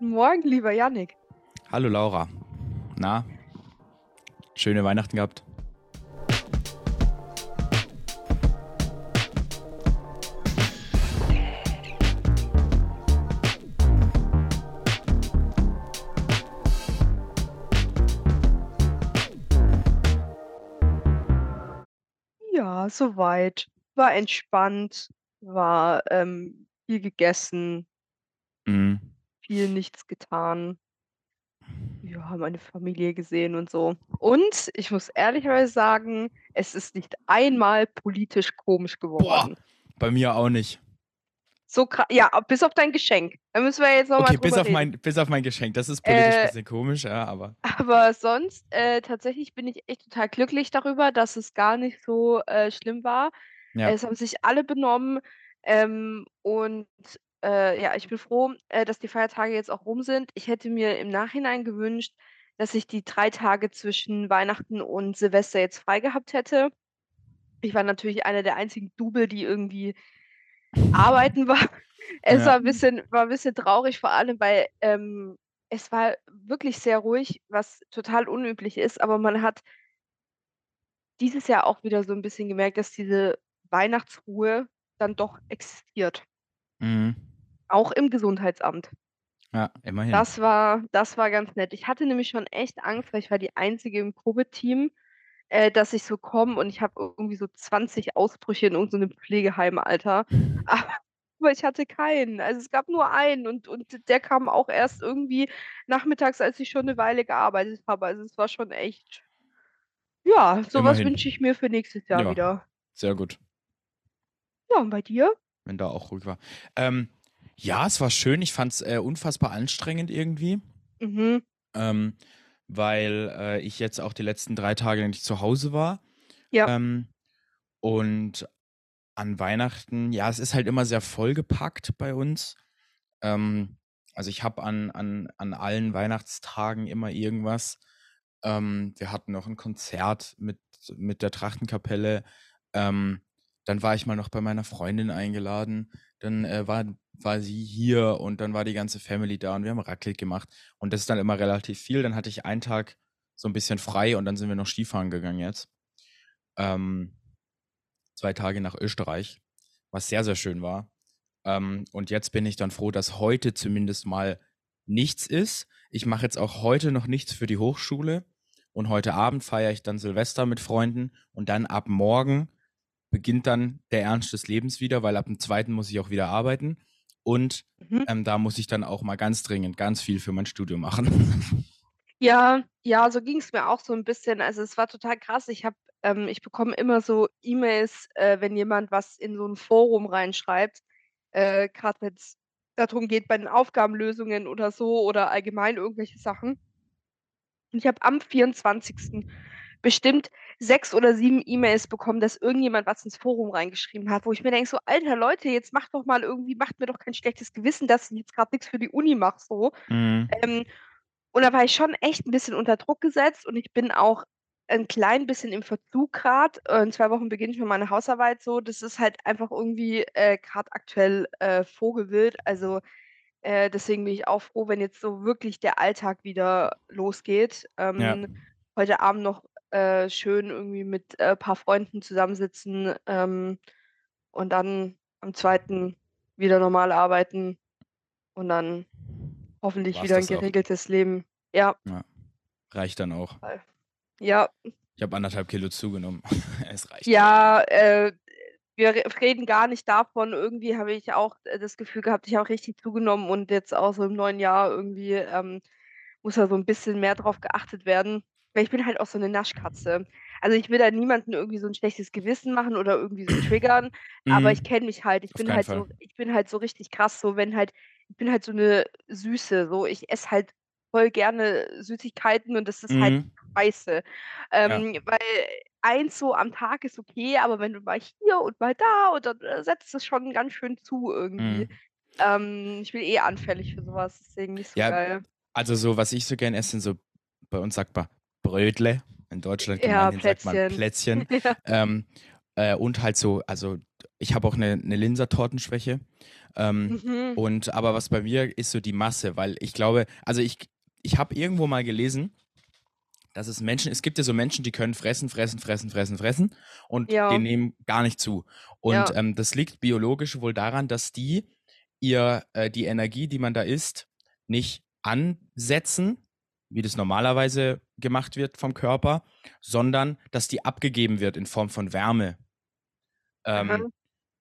Guten Morgen, lieber Yannick. Hallo Laura. Na, schöne Weihnachten gehabt? Ja, soweit. War entspannt, war, ähm, viel gegessen, Mhm. Viel nichts getan. Ja, meine Familie gesehen und so. Und ich muss ehrlicherweise sagen, es ist nicht einmal politisch komisch Boah, geworden. bei mir auch nicht. So ja, bis auf dein Geschenk. Da müssen wir jetzt noch mal Okay, bis auf reden. mein bis auf mein Geschenk. Das ist politisch Äh bisschen komisch, ja, aber Aber sonst, äh, tatsächlich bin ich echt total glücklich darüber, dass es gar nicht so, äh, schlimm war. Ja. Es haben sich alle benommen, ähm, und, äh, ja, ich bin froh, äh, dass die Feiertage jetzt auch rum sind. Ich hätte mir im Nachhinein gewünscht, dass ich die 3 Tage zwischen Weihnachten und Silvester jetzt frei gehabt hätte. Ich war natürlich eine der einzigen Double, die irgendwie arbeiten war. Es war Ja. 'n bisschen war 'n bisschen traurig, vor allem, weil, ähm, es war wirklich sehr ruhig, was total unüblich ist, aber man hat dieses Jahr auch wieder so 'n bisschen gemerkt, dass diese Weihnachtsruhe dann doch existiert. Mhm. Auch im Gesundheitsamt. Ja, immerhin. Das war das war ganz nett. Ich hatte nämlich schon echt Angst, weil ich war die Einzige im Covid-Team, äh, dass ich so komme und ich habe irgendwie so 20 Ausbrüche in irgend so 'nem Pflegeheim, Alter. Aber ich hatte keinen. Also, es gab nur einen und und der kam auch erst irgendwie nachmittags, als ich schon 'ne Weile gearbeitet habe. Also, es war schon echt ja, so was Immerhin. wünsche ich mir für nächstes Jahr Ja, wieder. sehr gut. Ja, und bei dir? Wenn da auch ruhig war. Ähm, ja, es war schön. Ich fand's, äh, unfassbar anstrengend irgendwie. Mhm. Ähm, weil, äh, ich jetzt auch die letzten 3 Tage nicht zu Hause war. Ja. Ähm, und an Weihnachten ja, es ist halt immer sehr vollgepackt bei uns. Ähm, also, ich habe an an an allen Weihnachtstagen immer irgendwas. Ähm, wir hatten noch 'n Konzert mit mit der Trachtenkapelle. Ähm, dann war ich mal noch bei meiner Freundin eingeladen. Dann, äh, war war sie hier und dann war die ganze Family da und wir haben Raclette gemacht. Und das ist dann immer relativ viel. Dann hatte ich einen Tag so 'n bisschen frei und dann sind wir noch Skifahren gegangen jetzt. Ähm 2 Tage nach Österreich, was sehr, sehr schön war. Ähm, und jetzt bin ich dann froh, dass heute zumindest mal nichts ist. Ich mache jetzt auch heute noch nichts für die Hochschule und heute Abend feiere ich dann Silvester mit Freunden und dann ab morgen beginnt dann der Ernst des Lebens wieder, weil ab dem 2. muss ich auch wieder arbeiten und, Mhm. ähm, da muss ich dann auch mal ganz dringend ganz viel für mein Studium machen. Ja, ja, so ging's mir auch so 'n bisschen. Also, es war total krass. Ich habe ähm, ich bekomme immer so E-Mails, äh, wenn jemand was in so 'n Forum reinschreibt, äh, grad wenn's da drum geht bei den Aufgabenlösungen oder so oder allgemein irgendwelche Sachen. Und ich habe am 24. bestimmt 6 oder 7 E-Mails bekommen, dass irgendjemand was ins Forum reingeschrieben hat, wo ich mir denke so: „Alter, Leute, jetzt macht doch mal irgendwie macht mir doch kein schlechtes Gewissen, dass ich jetzt grad nix für die Uni mache so.“ Mhm. Ähm, und da war ich schon echt 'n bisschen unter Druck gesetzt und ich bin auch 'n klein bisschen im Verzug grad. Äh, in 2 Wochen beginne ich mit meiner Hausarbeit so. Das ist halt einfach irgendwie, äh, grad aktuell, äh, Vogelwild. Also, äh, deswegen bin ich auch froh, wenn jetzt so wirklich der Alltag wieder losgeht. Ja. Ähm, heute Abend noch, äh, schön irgendwie mit, äh, paar Freunden zusammensitzen, ähm, und dann am 2. wieder normal arbeiten und dann hoffentlich War's wieder 'n das auch. geregeltes Leben. Ja. Ja, reicht dann auch. Ja. Ich habe 1,5 Kilo zugenommen. Es reicht. Ja, äh, wir re reden gar nicht davon. Irgendwie habe ich auch, äh, das Gefühl gehabt, ich habe auch richtig zugenommen und jetzt auch so im neuen Jahr irgendwie, ähm, muss da so 'n bisschen mehr drauf geachtet werden. Weil ich bin halt auch so 'ne Naschkatze. Also, ich will da niemandem irgendwie so 'n schlechtes Gewissen machen oder irgendwie so triggern, aber ich Mhm. kenne mich halt. Ich Auf bin halt Fall. so ich bin halt so richtig krass, so wenn halt ich bin halt so 'ne Süße, so. Ich esse halt voll gerne Süßigkeiten und das ist halt Mhm. scheiße. Ja. Ähm, weil eins so am Tag ist okay, aber wenn du mal hier und mal da und dann, äh, setzt es schon ganz schön zu irgendwie. Mhm. Ähm, ich bin eh anfällig für so was, deswegen nicht so Ja, geil. also, so was ich so gern esse, sind so bei uns sagt man Brötle. In Deutschland Ja, sagt man Plätzchen. Plätzchen. Ja. Ähm, äh, und halt so also, ich habe auch eine, eine Linsertortenschwäche. Ähm, Mhm. und aber was bei mir ist so die Masse, weil ich glaube, also ich, ich habe irgendwo mal gelesen, dass es Menschen, es gibt ja so Menschen, die können fressen, fressen, fressen, fressen, fressen und Ja. die nehmen gar nicht zu. Und Ja. ähm, das liegt biologisch wohl daran, dass die ihr äh, die Energie, die man da isst, nicht ansetzen, wie das normalerweise gemacht wird vom Körper, sondern dass die abgegeben wird in Form von Wärme. Ähm,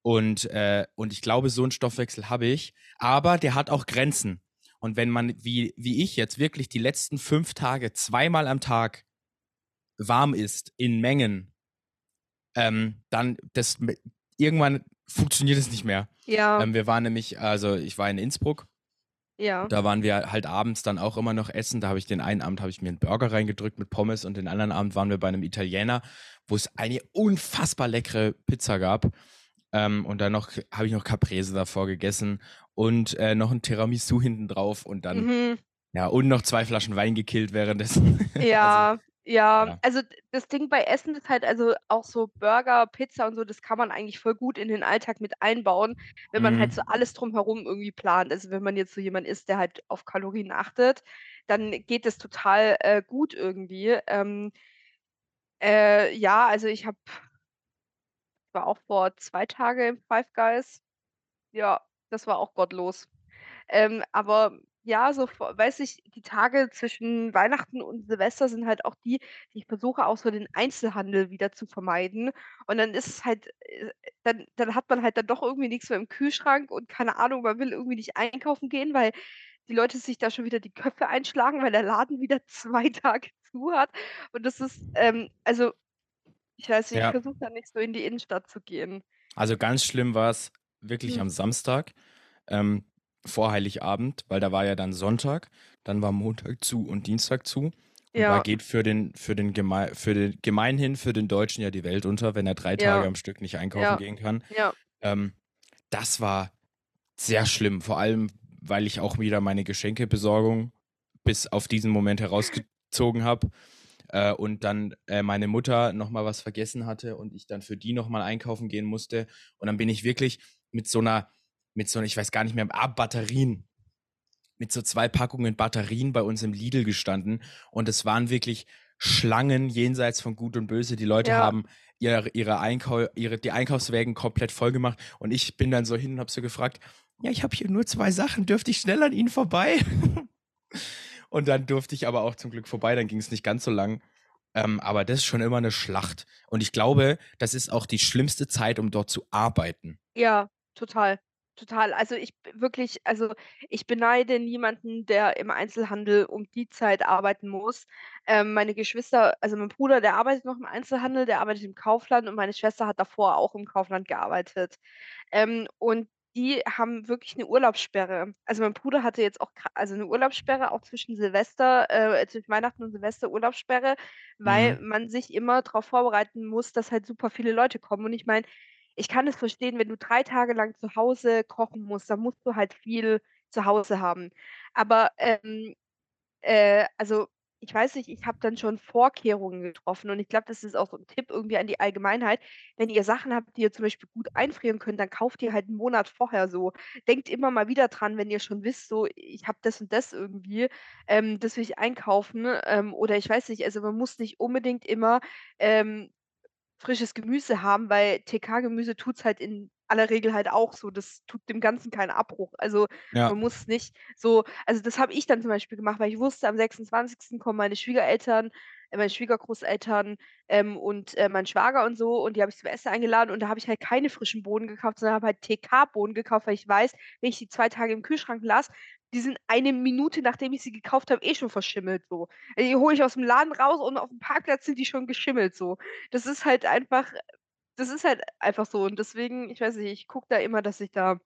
und, äh, und ich glaube, so einen Stoffwechsel habe ich, aber der hat auch Grenzen. Und wenn man, wie, wie ich jetzt, wirklich die letzten fünf Tage zweimal am Tag warm isst, in Mengen, ähm, dann das irgendwann funktioniert es nicht mehr. Ja. Ähm, wir waren nämlich, also ich war in Innsbruck, ja. da waren wir halt abends dann auch immer noch essen. Da habe ich den einen Abend habe ich mir einen Burger reingedrückt mit Pommes und den anderen Abend waren wir bei einem Italiener, wo es eine unfassbar leckere Pizza gab. Ähm, und dann noch habe ich noch Caprese davor gegessen und äh, noch ein Tiramisu hinten drauf und dann Mhm. ja und noch zwei Flaschen Wein gekillt währenddessen. also, Ja, ja. Also, das Ding bei Essen ist halt also auch so Burger, Pizza und so, das kann man eigentlich voll gut in den Alltag mit einbauen, wenn man halt so Mhm. alles drumherum irgendwie plant. Also, wenn man jetzt so jemand ist, der halt auf Kalorien achtet, dann geht das total, äh, gut irgendwie. Ähm, äh, ja, also ich habe war auch vor 2 Tage im Five Guys. Ja, das war auch gottlos. Ähm, aber ja, so weiß ich, die Tage zwischen Weihnachten und Silvester sind halt auch die, die ich versuche auch so den Einzelhandel wieder zu vermeiden. Und dann ist es halt äh, dann dann hat man halt dann doch irgendwie nix mehr im Kühlschrank und keine Ahnung, man will irgendwie nicht einkaufen gehen, weil die Leute sich da schon wieder die Köpfe einschlagen, weil der Laden wieder 2 Tage zu hat. Und das ist, ähm also, ich weiß nicht, ich Ja. versuche da nicht so in die Innenstadt zu gehen. Also ganz schlimm war es wirklich Mhm. am Samstag, ähm, vor Heiligabend, weil da war ja dann Sonntag, dann war Montag zu und Dienstag zu. Und da Ja. geht für den, für den Gemei für den gemeinhin für den Deutschen ja die Welt unter, wenn er drei Tage Ja. am Stück nicht einkaufen Ja. gehen kann. Ja. Ähm, das war sehr schlimm, vor allem, weil ich auch wieder meine Geschenkebesorgung bis auf diesen Moment herausgezogen habe. Äh, und dann äh, meine Mutter noch mal was vergessen hatte und ich dann für die noch mal einkaufen gehen musste. Und dann bin ich wirklich mit so einer, mit so ich weiß gar nicht mehr, ah, Batterien, mit so zwei Packungen Batterien bei uns im Lidl gestanden. Und es waren wirklich Schlangen jenseits von Gut und Böse. Die Leute Ja. haben ihre, ihre, Einkau ihre die Einkaufswägen komplett voll gemacht. Und ich bin dann so hin und habe so gefragt, ja, ich habe hier nur zwei Sachen, dürfte ich schnell an ihnen vorbei? und dann durfte ich aber auch zum Glück vorbei, dann ging es nicht ganz so lang. Ähm, aber das ist schon immer eine Schlacht. Und ich glaube, das ist auch die schlimmste Zeit, um dort zu arbeiten. Ja, total, total. Also, ich wirklich also, ich beneide niemanden, der im Einzelhandel um die Zeit arbeiten muss. Ähm, meine Geschwister also, mein Bruder, der arbeitet noch im Einzelhandel, der arbeitet im Kaufland und meine Schwester hat davor auch im Kaufland gearbeitet. Ähm, und die haben wirklich 'ne Urlaubssperre. Also, mein Bruder hatte jetzt auch also, 'ne Urlaubssperre auch zwischen Silvester äh, zwischen Weihnachten und Silvester Urlaubssperre, weil Mhm. man sich immer drauf vorbereiten muss, dass halt super viele Leute kommen. Und ich meine, ich kann es verstehen, wenn du 3 Tage lang zu Hause kochen musst, dann musst du halt viel zu Hause haben. Aber, ähm, äh, also, ich weiß nicht, ich habe dann schon Vorkehrungen getroffen und ich glaube, das ist auch so 'n Tipp irgendwie an die Allgemeinheit. Wenn ihr Sachen habt, die ihr zum Beispiel gut einfrieren könnt, dann kauft ihr halt 'n Monat vorher so. Denkt immer mal wieder dran, wenn ihr schon wisst, so: „Ich habe das und das irgendwie, ähm, das will ich einkaufen“, ähm, oder ich weiß nicht, also, man muss nicht unbedingt immer, ähm, frisches Gemüse haben, weil TK-Gemüse tut's halt in aller Regel halt auch so. Das tut dem Ganzen keinen Abbruch. Also, Ja. man muss nicht so also, das habe ich dann zum Beispiel gemacht, weil ich wusste, am 26. kommen meine Schwiegereltern äh, meine Schwiegergroßeltern, ähm, und, äh, mein Schwager und so und die habe ich zum Essen eingeladen und da habe ich halt keine frischen Bohnen gekauft, sondern habe halt TK-Bohnen gekauft, weil ich weiß, wenn ich die 2 Tage im Kühlschrank lasse, die sind eine Minute, nachdem ich sie gekauft habe, eh schon verschimmelt so. Also, die hole ich aus'm Laden raus und auf'm Parkplatz sind die schon geschimmelt so. Das ist halt einfach das ist halt einfach so und deswegen, ich weiß nicht, ich gucke da immer, dass ich da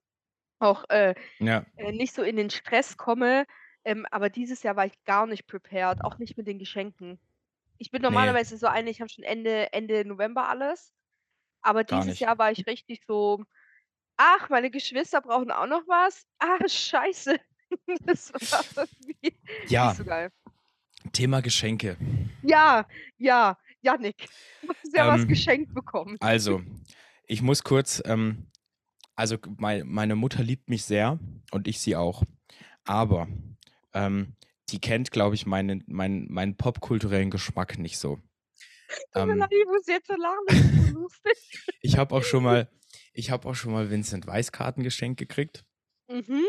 auch, äh, Ja. äh, nicht so in den Stress komme, ähm, aber dieses Jahr war ich gar nicht prepared, auch nicht mit den Geschenken. Ich bin normalerweise so eine, ich habe schon Ende Ende November alles, aber Gar dieses nicht. Jahr war ich richtig so: „Ach, meine Geschwister brauchen auch noch was? Ach, scheiße.“ Das war irgendwie Ja. nicht so geil. Thema Geschenke. Ja, ja, Jannik, du hast ja was Ähm, geschenkt bekommen. also, ich muss kurz, ähm, also mei meine Mutter liebt mich sehr und ich sie auch. Aber ähm, die kennt, glaube ich, meinen meinen meinen popkulturellen Geschmack nicht so. Tut mir Ähm, leid, ich muss jetzt so lachen, das ist so lustig. ich habe auch schon mal ich habe auch schon mal Vincent Weiss Karten geschenkt gekriegt, Mhm.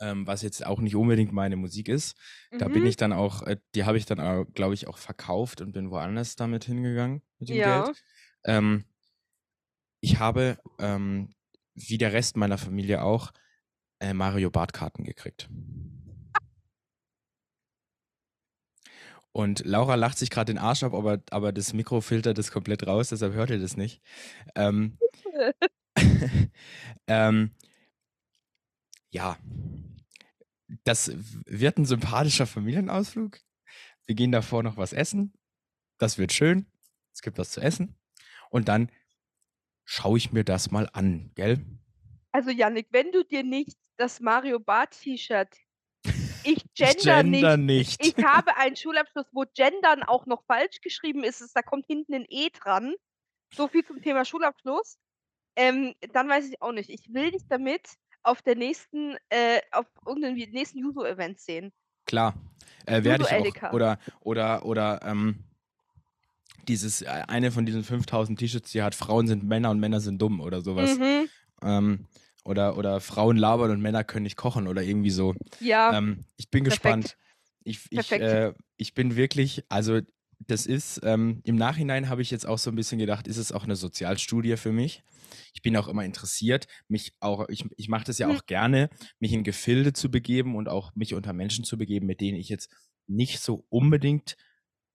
Ähm, was jetzt auch nicht unbedingt meine Musik ist. Da bin Mhm. ich dann auch äh, die habe ich dann glaube ich, auch verkauft und bin woanders damit hingegangen mit dem Ja. Geld. Ähm, ich habe, ähm, wie der Rest meiner Familie auch, äh, Mario Barth Karten gekriegt. Und Laura lacht sich gerade den Arsch ab, aber aber das Mikro filtert das komplett raus, deshalb hört ihr das nicht. Ähm ähm ja. Das wird 'n sympathischer Familienausflug. Wir gehen davor noch was essen. Das wird schön. Es gibt was zu essen. Und dann schaue ich mir das mal an, gell? Also, Jannik, wenn du dir nicht das Mario Barth T-Shirt ich Ich gender gender nicht. nicht. Ich habe einen Schulabschluss, wo gendern auch noch falsch geschrieben ist. Da kommt hinten 'n E dran. So viel zum Thema Schulabschluss. Ähm, dann weiß ich auch nicht. Ich will dich damit auf der nächsten äh, auf irgendeinem nächsten Juso-Event sehen. Klar, äh, werde ich auch. Oder oder oder, ähm, dieses äh, eine von diesen 5.000 T-Shirts, die hat: „Frauen sind Männer und Männer sind dumm“ oder so was. Mhm. Ähm, oder oder „Frauen labern und Männer können nicht kochen“ oder irgendwie so. Ja. Ähm, ich bin Perfekt. gespannt. Ich ich, äh ich bin wirklich also, das ist ähm, im Nachhinein habe ich jetzt auch so 'n bisschen gedacht, ist es auch 'ne Sozialstudie für mich. Ich bin auch immer interessiert, mich auch ich ich mache das ja auch gerne, mich in Gefilde zu begeben und auch mich unter Menschen zu begeben, mit denen ich jetzt nicht so unbedingt,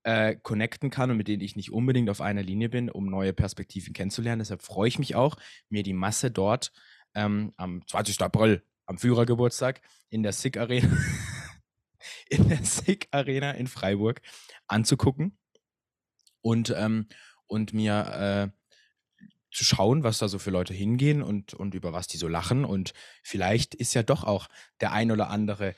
äh, connecten kann und mit denen ich nicht unbedingt auf einer Linie bin, um neue Perspektiven kennenzulernen. Deshalb freue ich mich auch, mir die Masse dort, ähm, am 20. April, am Führergeburtstag in der SICK Arena in der SICK Arena in Freiburg anzugucken und ähm, und mir, äh, zu schauen, was da so für Leute hingehen und und über was die so lachen. Und vielleicht ist ja doch auch der ein oder andere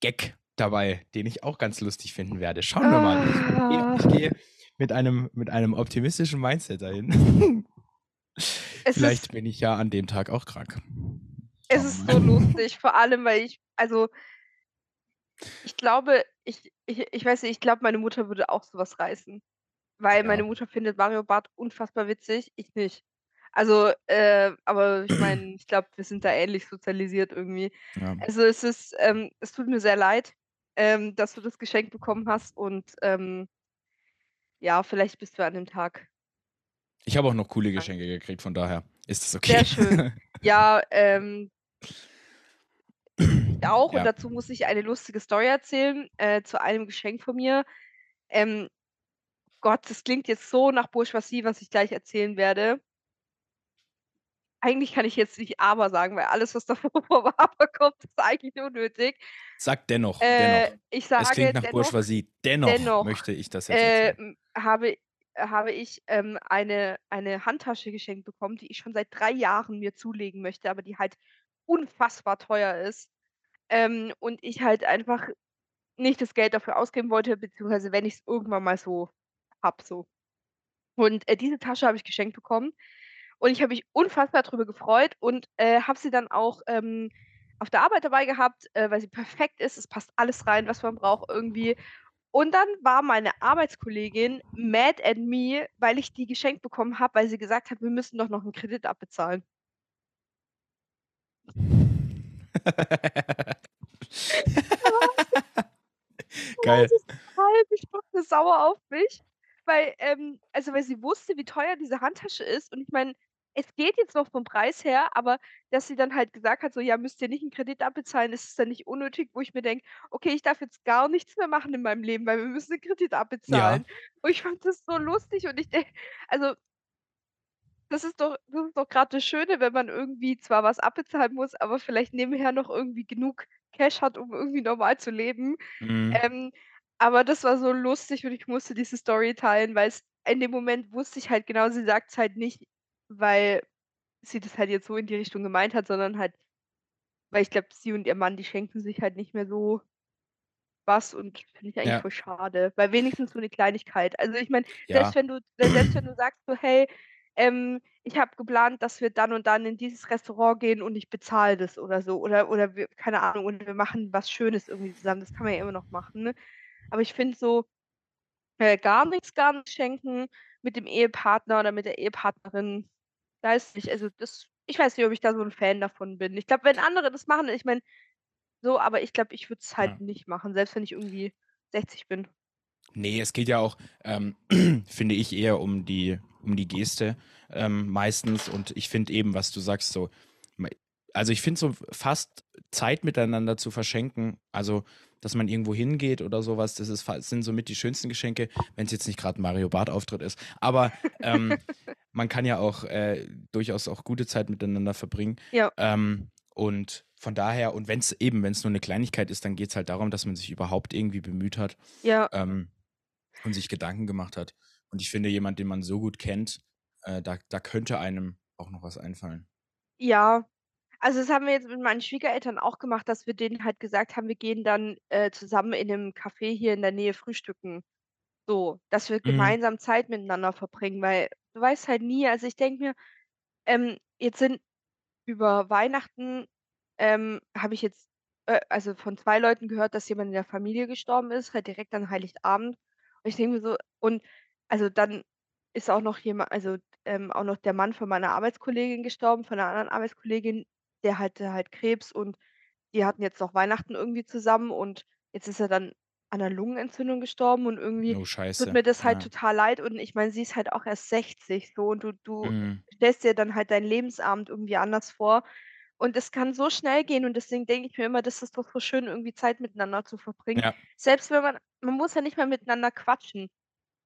Gag dabei, den ich auch ganz lustig finden werde. Schauen wir mal. Ich gehe Ah. ich gehe mit einem mit einem optimistischen Mindset dahin. Vielleicht bin ich ja an dem Tag auch krank. es ist so lustig, vor allem, weil ich also ich glaube, ich ich ich weiß nicht, ich glaube, meine Mutter würde auch so was reißen, weil meine Ja. Mutter findet Mario Barth unfassbar witzig, ich nicht. Also, äh, aber ich meine, ich glaube, wir sind da ähnlich sozialisiert irgendwie. Ja. Also, es ist ähm, es tut mir sehr leid, ähm, dass du das geschenkt bekommen hast und, ähm ja, vielleicht bist du an dem Tag Ich habe auch noch coole. Geschenke gekriegt, von daher ist das Sehr okay. schön. Ja, ähm auch und Ja. dazu muss ich eine lustige Story erzählen, äh, zu einem Geschenk von mir. Ähm, Gott, das klingt jetzt so nach Bourgeoisie, was ich gleich erzählen werde. Eigentlich kann ich jetzt nicht „aber“ sagen, weil alles, was davor vom „aber“ kommt, ist eigentlich unnötig. Sag dennoch, Äh, dennoch. ich Es sage klingt nach dennoch Bourgeoisie. Dennoch dennoch, möchte ich das jetzt äh, erzählen. habe habe ich, ähm, eine eine Handtasche geschenkt bekommen, die ich schon seit 3 Jahren mir zulegen möchte, aber die halt unfassbar teuer ist. Ähm, und ich halt einfach nicht das Geld dafür ausgeben wollte, beziehungsweise wenn ich's irgendwann mal so habe so. Und, äh, diese Tasche habe ich geschenkt bekommen und ich habe mich unfassbar drüber gefreut und, äh, habe sie dann auch, ähm, auf der Arbeit dabei gehabt, äh, weil sie perfekt ist. Es passt alles rein, was man braucht irgendwie. Und dann war meine Arbeitskollegin mad at me, weil ich die geschenkt bekommen habe, weil sie gesagt hat: „Wir müssen doch noch 'n Kredit abbezahlen.“ War sie Geil. sie total geschockt sauer auf mich, weil, ähm also, weil sie wusste, wie teuer diese Handtasche ist und ich meine, es geht jetzt noch vom Preis her, aber dass sie dann halt gesagt hat, so: „Ja, müsst ihr nicht 'n Kredit abbezahlen, ist es dann nicht unnötig?“ Wo ich mir denke: „Okay, ich darf jetzt gar nichts mehr machen in meinem Leben, weil wir müssen den Kredit Ja. abbezahlen.“ Und ich fand das so lustig und ich denke also das ist doch das ist doch grad das Schöne, wenn man irgendwie zwar was abbezahlen muss, aber vielleicht nebenher noch irgendwie genug Cash hat, um irgendwie normal zu leben. Mhm. Ähm, aber das war so lustig und ich musste diese Story teilen, weil's in dem Moment wusste ich halt genau, sie sagt's halt nicht, weil sie das halt jetzt so in die Richtung gemeint hat, sondern halt weil ich glaube, sie und ihr Mann, die schenken sich halt nicht mehr so was und finde ich eigentlich Ja. voll schade, weil wenigstens so 'ne Kleinigkeit. Also, ich meine, Ja. selbst wenn du selbst wenn du sagst so: „Hey, ähm, ich habe geplant, dass wir dann und dann in dieses Restaurant gehen und ich bezahle das oder so. Oder oder wir keine Ahnung, und wir machen was Schönes irgendwie zusammen. Das kann man ja immer noch machen, ne? Aber ich finde so, äh, gar nichts gar nichts schenken mit dem Ehepartner oder mit der Ehepartnerin, weiß nicht, also das ich weiß nicht, ob ich da so 'n Fan davon bin. Ich glaube, wenn andere das machen ich meine so, aber ich glaube, ich würde es halt Ja. nicht machen, selbst wenn ich irgendwie 60 bin. Ne, es geht ja auch, ähm, finde ich, eher um die um die Geste, ähm, meistens und ich finde eben, was du sagst, so also, ich finde so fast Zeit miteinander zu verschenken, also, dass man irgendwo hingeht oder so was, das ist sind somit die schönsten Geschenke, wenn's jetzt nicht grad 'n Mario Barth Auftritt ist. Aber, ähm, man kann ja auch, äh, durchaus auch gute Zeit miteinander verbringen. Ja. Ähm, und von daher und wenn's eben wenn's nur 'ne Kleinigkeit ist, dann geht's halt darum, dass man sich überhaupt irgendwie bemüht hat, Ja. ähm, und sich Gedanken gemacht hat. Und ich finde, jemand, den man so gut kennt, äh, da da könnte einem auch noch was einfallen. Ja, also, das haben wir jetzt mit meinen Schwiegereltern auch gemacht, dass wir denen halt gesagt haben, wir gehen dann, äh, zusammen in 'nem Café hier in der Nähe frühstücken. So, dass wir Mhm. gemeinsam Zeit miteinander verbringen, weil du weißt halt nie also, ich denke mir, ähm, jetzt sind über Weihnachten, ähm, habe ich jetzt, äh, also, von 2 Leuten gehört, dass jemand in der Familie gestorben ist, halt direkt an Heiligabend. Und ich denke mir so und also, dann ist auch noch jema also, ähm, auch noch der Mann von meiner Arbeitskollegin gestorben, von 'ner anderen Arbeitskollegin, der hatte halt Krebs und die hatten jetzt noch Weihnachten irgendwie zusammen und jetzt ist er dann an 'ner Lungenentzündung gestorben und irgendwie Oh, tut mir das halt ja. total leid und ich meine, sie ist halt auch erst 60 so und du du Mhm. stellst dir dann halt deinen Lebensabend irgendwie anders vor und es kann so schnell gehen und deswegen denke ich mir immer, das ist doch so schön, irgendwie Zeit miteinander zu verbringen. Ja. Selbst wenn man man muss ja nicht mal miteinander quatschen.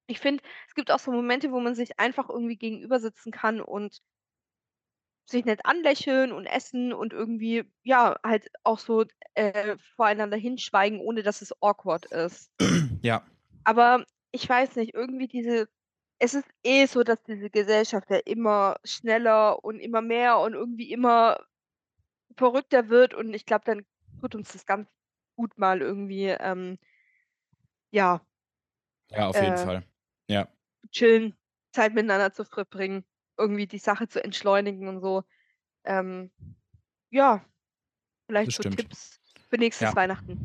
Ich finde, es gibt auch so Momente, wo man sich einfach irgendwie gegenüber sitzen kann und sich nett anlächeln und essen und irgendwie, ja, halt auch so, äh, voreinander hinschweigen, ohne dass es awkward ist. Ja. Aber ich weiß nicht, irgendwie diese es ist eh so, dass diese Gesellschaft ja immer schneller und immer mehr und irgendwie immer verrückter wird und ich glaube, dann tut uns das ganz gut mal irgendwie, ähm ja Ja, auf jeden äh Fall. Ja. chillen, Zeit miteinander zu verbringen, irgendwie die Sache zu entschleunigen und so. Ähm, ja, vielleicht so. Tipps für nächstes Ja. Weihnachten.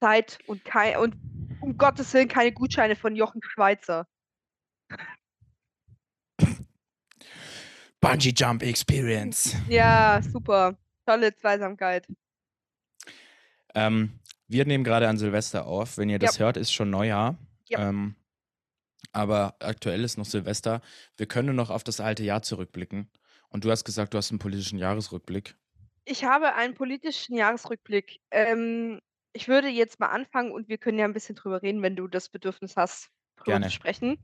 Zeit und kei und um Gottes Willen keine Gutscheine von Jochen Schweizer. Bungee Jump Experience. Ja, super. Tolle Zweisamkeit. Ähm, wir nehmen grade an Silvester auf. Wenn ihr Ja. das hört, ist schon Neujahr. Ja. Ähm, aber aktuell ist noch Silvester. Wir können noch auf das alte Jahr zurückblicken. Und du hast gesagt, du hast 'n politischen Jahresrückblick. Ich habe einen politischen Jahresrückblick. Ähm, ich würde jetzt mal anfangen und wir können ja 'n bisschen drüber reden, wenn du das Bedürfnis hast, drüber zu Gerne. sprechen.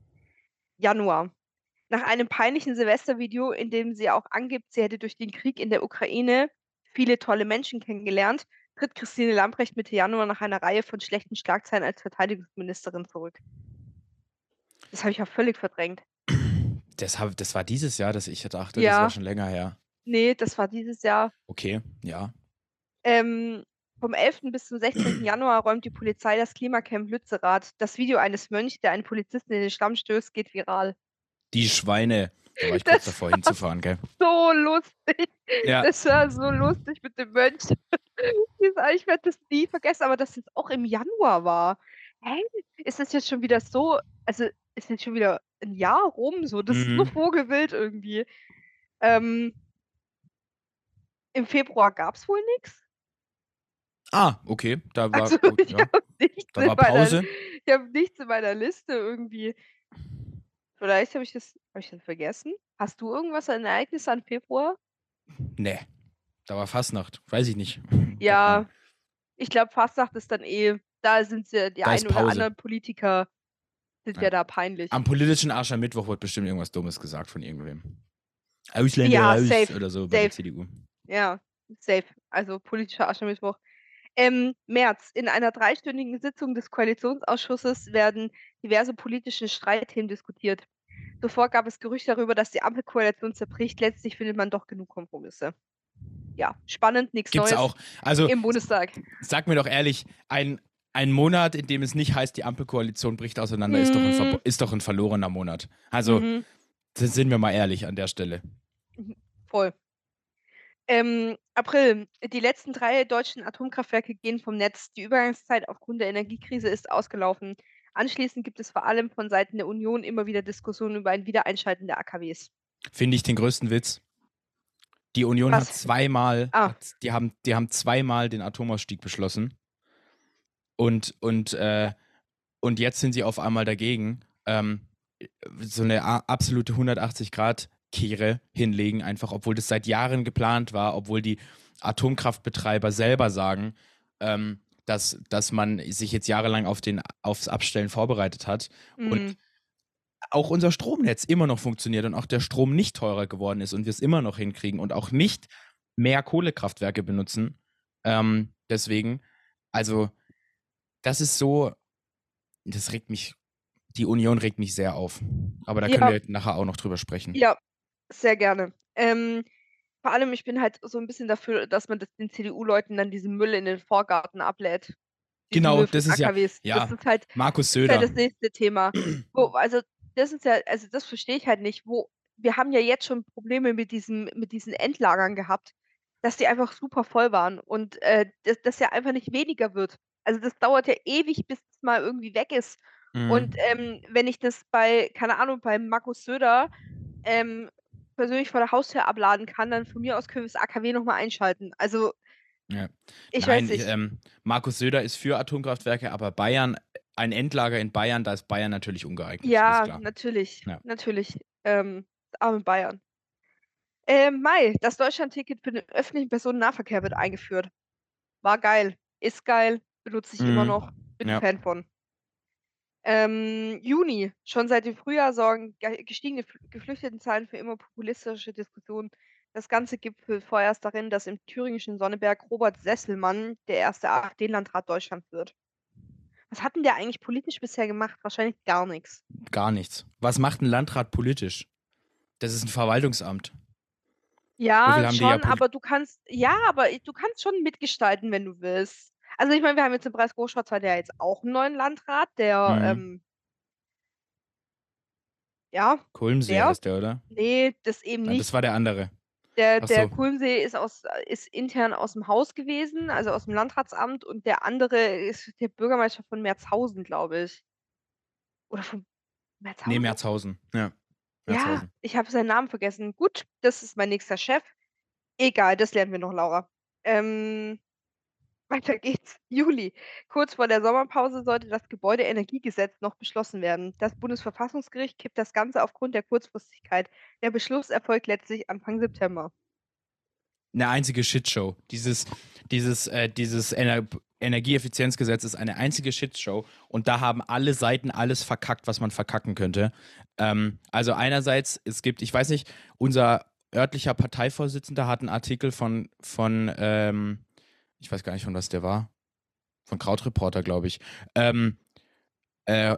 Januar. Nach einem peinlichen Silvestervideo, in dem sie auch angibt, sie hätte durch den Krieg in der Ukraine viele tolle Menschen kennengelernt, tritt Christine Lambrecht Mitte Januar nach einer Reihe von schlechten Schlagzeilen als Verteidigungsministerin zurück. Das habe ich ja völlig verdrängt. Das habe das war dieses Jahr, dass ich dachte, das war Ja. schon länger her. Ne, das war dieses Jahr. Okay, ja. Ähm, vom 11. bis zum 16. Januar räumt die Polizei das Klimacamp Lützerath. Das Video eines Mönchs, der einen Polizisten in den Schlamm stößt, geht viral. Die Schweine. Da war ich kurz Das davor war hinzufahren, gell? so lustig. Ja. Das war so lustig mit dem Mönch. Ich werde das nie vergessen, aber dass es auch im Januar war. Hä? Ist das jetzt schon wieder so also, ist jetzt schon wieder 'n Jahr rum so? Das ist so Mhm. vogelwild irgendwie. Ähm im Februar gab's wohl nix. Ah, okay, da war Also, gut, ich ja. nichts Da war meiner Pause. ich habe nichts in meiner Liste irgendwie. Vielleicht habe ich das habe ich das vergessen? Hast du irgendwas an Ereignissen an Februar? Ne, da war Fastnacht. Weiß ich nicht. Ja, ich glaube, Fastnacht ist dann eh da sind sie die Da einen oder anderen Politiker sind ja Ja. da peinlich. Am politischen Aschermittwoch wurde bestimmt irgendwas Dummes gesagt von irgendwem. Ausländer Ja, safe, oder so bei der. CDU. Ja, safe. Also, politischer Aschermittwoch. Ähm, März. In einer dreistündigen Sitzung des Koalitionsausschusses werden diverse politische Streitthemen diskutiert. Zuvor gab es Gerüchte darüber, dass die Ampelkoalition zerbricht. Letztlich findet man doch genug Kompromisse. Ja, spannend, nix Gibt's Neues auch. Also, im Bundestag. sag mir doch ehrlich, ein ein Monat, in dem es nicht heißt, die Ampelkoalition bricht auseinander, ist doch 'n verbo Mhm. ist doch 'n verlorener Monat. Also Mhm. Sind wir mal ehrlich an der Stelle. Mhm, voll. Ähm, April. Die letzten drei deutschen Atomkraftwerke gehen vom Netz. Die Übergangszeit aufgrund der Energiekrise ist ausgelaufen. Anschließend gibt es vor allem von Seiten der Union immer wieder Diskussionen über ein Wiedereinschalten der AKWs. Finde ich den größten Witz. Die Union Was? hat zweimal, Ah. hat, die, haben, die haben zweimal den Atomausstieg beschlossen. Und, und, äh, und jetzt sind sie auf einmal dagegen. Ähm, so eine absolute 180-Grad-Kehre hinlegen, einfach, obwohl das seit Jahren geplant war, obwohl die Atomkraftbetreiber selber sagen, ähm, dass, dass man sich jetzt jahrelang auf den, aufs Abstellen vorbereitet hat. Und Mhm. auch unser Stromnetz immer noch funktioniert und auch der Strom nicht teurer geworden ist und wir es immer noch hinkriegen und auch nicht mehr Kohlekraftwerke benutzen. Ähm, deswegen, also, das ist so, das regt mich, die Union regt mich sehr auf. Aber da Ja. können wir nachher auch noch drüber sprechen. Ja, sehr gerne. Ähm, vor allem, ich bin halt so ein bisschen dafür, dass man das den CDU-Leuten dann diesen Müll in den Vorgarten ablädt. Diesen Genau, Müll das ist ja- AKWs. ja, Das ist halt Markus das ist ja Söder. das nächste Thema. Wo, also, das ist ja, also das verstehe ich halt nicht. Wo, wir haben ja jetzt schon Probleme mit diesen, mit diesen Endlagern gehabt, dass die einfach super voll waren und äh, das, das ja einfach nicht weniger wird. Also das dauert ja ewig, bis es mal irgendwie weg ist. Und Mhm. ähm, wenn ich das bei, keine Ahnung, bei Markus Söder ähm, persönlich vor der Haustür abladen kann, dann von mir aus können wir das AKW nochmal einschalten. Also, Ja. ich Nein, weiß nicht. ähm, Markus Söder ist für Atomkraftwerke, aber Bayern, ein Endlager in Bayern, da ist Bayern natürlich ungeeignet. ja, natürlich. Ja. Natürlich. Ähm, arme Bayern. Ähm, Mai, das Deutschlandticket für den öffentlichen Personennahverkehr wird eingeführt. War geil. Ist geil. Benutze ich immer Mhm. noch. Bin Ja. Fan von. Ähm, Juni. Schon seit dem Frühjahr sorgen ge- gestiegene Fl- Geflüchtetenzahlen für immer populistische Diskussionen. Das Ganze gipfelt vorerst darin, dass im thüringischen Sonneberg Robert Sesselmann der erste AfD-Landrat Deutschlands wird. Was hat denn der eigentlich politisch bisher gemacht? Wahrscheinlich gar nichts. Gar nichts. Was macht ein Landrat politisch? Das ist ein Verwaltungsamt. Ja, ja schon, poli- aber du kannst, ja, aber i- du kannst schon mitgestalten, wenn du willst. Also ich meine, wir haben jetzt im Preis Großschwarz hat ja jetzt auch einen neuen Landrat, der, Mhm. ähm, ja, Kulmsee der? heißt der, oder? nee, das eben Nein, nicht. das war der andere. Der, Ach der so. Kulmsee ist aus, ist intern aus dem Haus gewesen, also aus dem Landratsamt, und der andere ist der Bürgermeister von Merzhausen, glaube ich. Oder von Merzhausen? Nee, Merzhausen. Ja. Ja, Merzhausen. ich habe seinen Namen vergessen. Gut, das ist mein nächster Chef. Egal, das lernen wir noch, Laura. Ähm, weiter geht's. Juli. Kurz vor der Sommerpause sollte das Gebäudeenergiegesetz noch beschlossen werden. Das Bundesverfassungsgericht kippt das Ganze aufgrund der Kurzfristigkeit. Der Beschluss erfolgt letztlich Anfang September. Eine einzige Shitshow. Dieses, dieses, äh, dieses Ener Energieeffizienzgesetz ist eine einzige Shitshow und da haben alle Seiten alles verkackt, was man verkacken könnte. Ähm, also einerseits, es gibt, ich weiß nicht, unser örtlicher Parteivorsitzender hat einen Artikel von, von ähm, ich weiß gar nicht, von was der war. Von Krautreporter, glaube ich. Ähm, äh,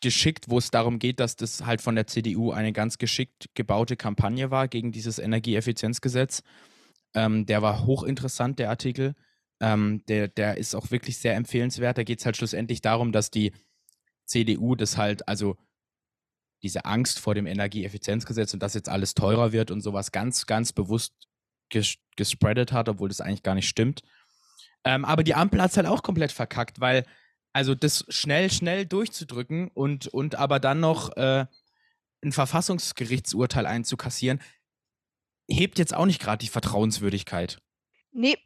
geschickt, wo es darum geht, dass das halt von der CDU eine ganz geschickt gebaute Kampagne war gegen dieses Energieeffizienzgesetz. Ähm, der war hochinteressant, der Artikel. Ähm, der, der ist auch wirklich sehr empfehlenswert. Da geht es halt schlussendlich darum, dass die CDU das halt, also diese Angst vor dem Energieeffizienzgesetz und dass jetzt alles teurer wird und sowas ganz, ganz bewusst ges gespreadet hat, obwohl das eigentlich gar nicht stimmt. Ähm, aber die Ampel hat es halt auch komplett verkackt, weil, also das schnell, schnell durchzudrücken und, und aber dann noch äh, ein Verfassungsgerichtsurteil einzukassieren, hebt jetzt auch nicht gerade die Vertrauenswürdigkeit. Nee,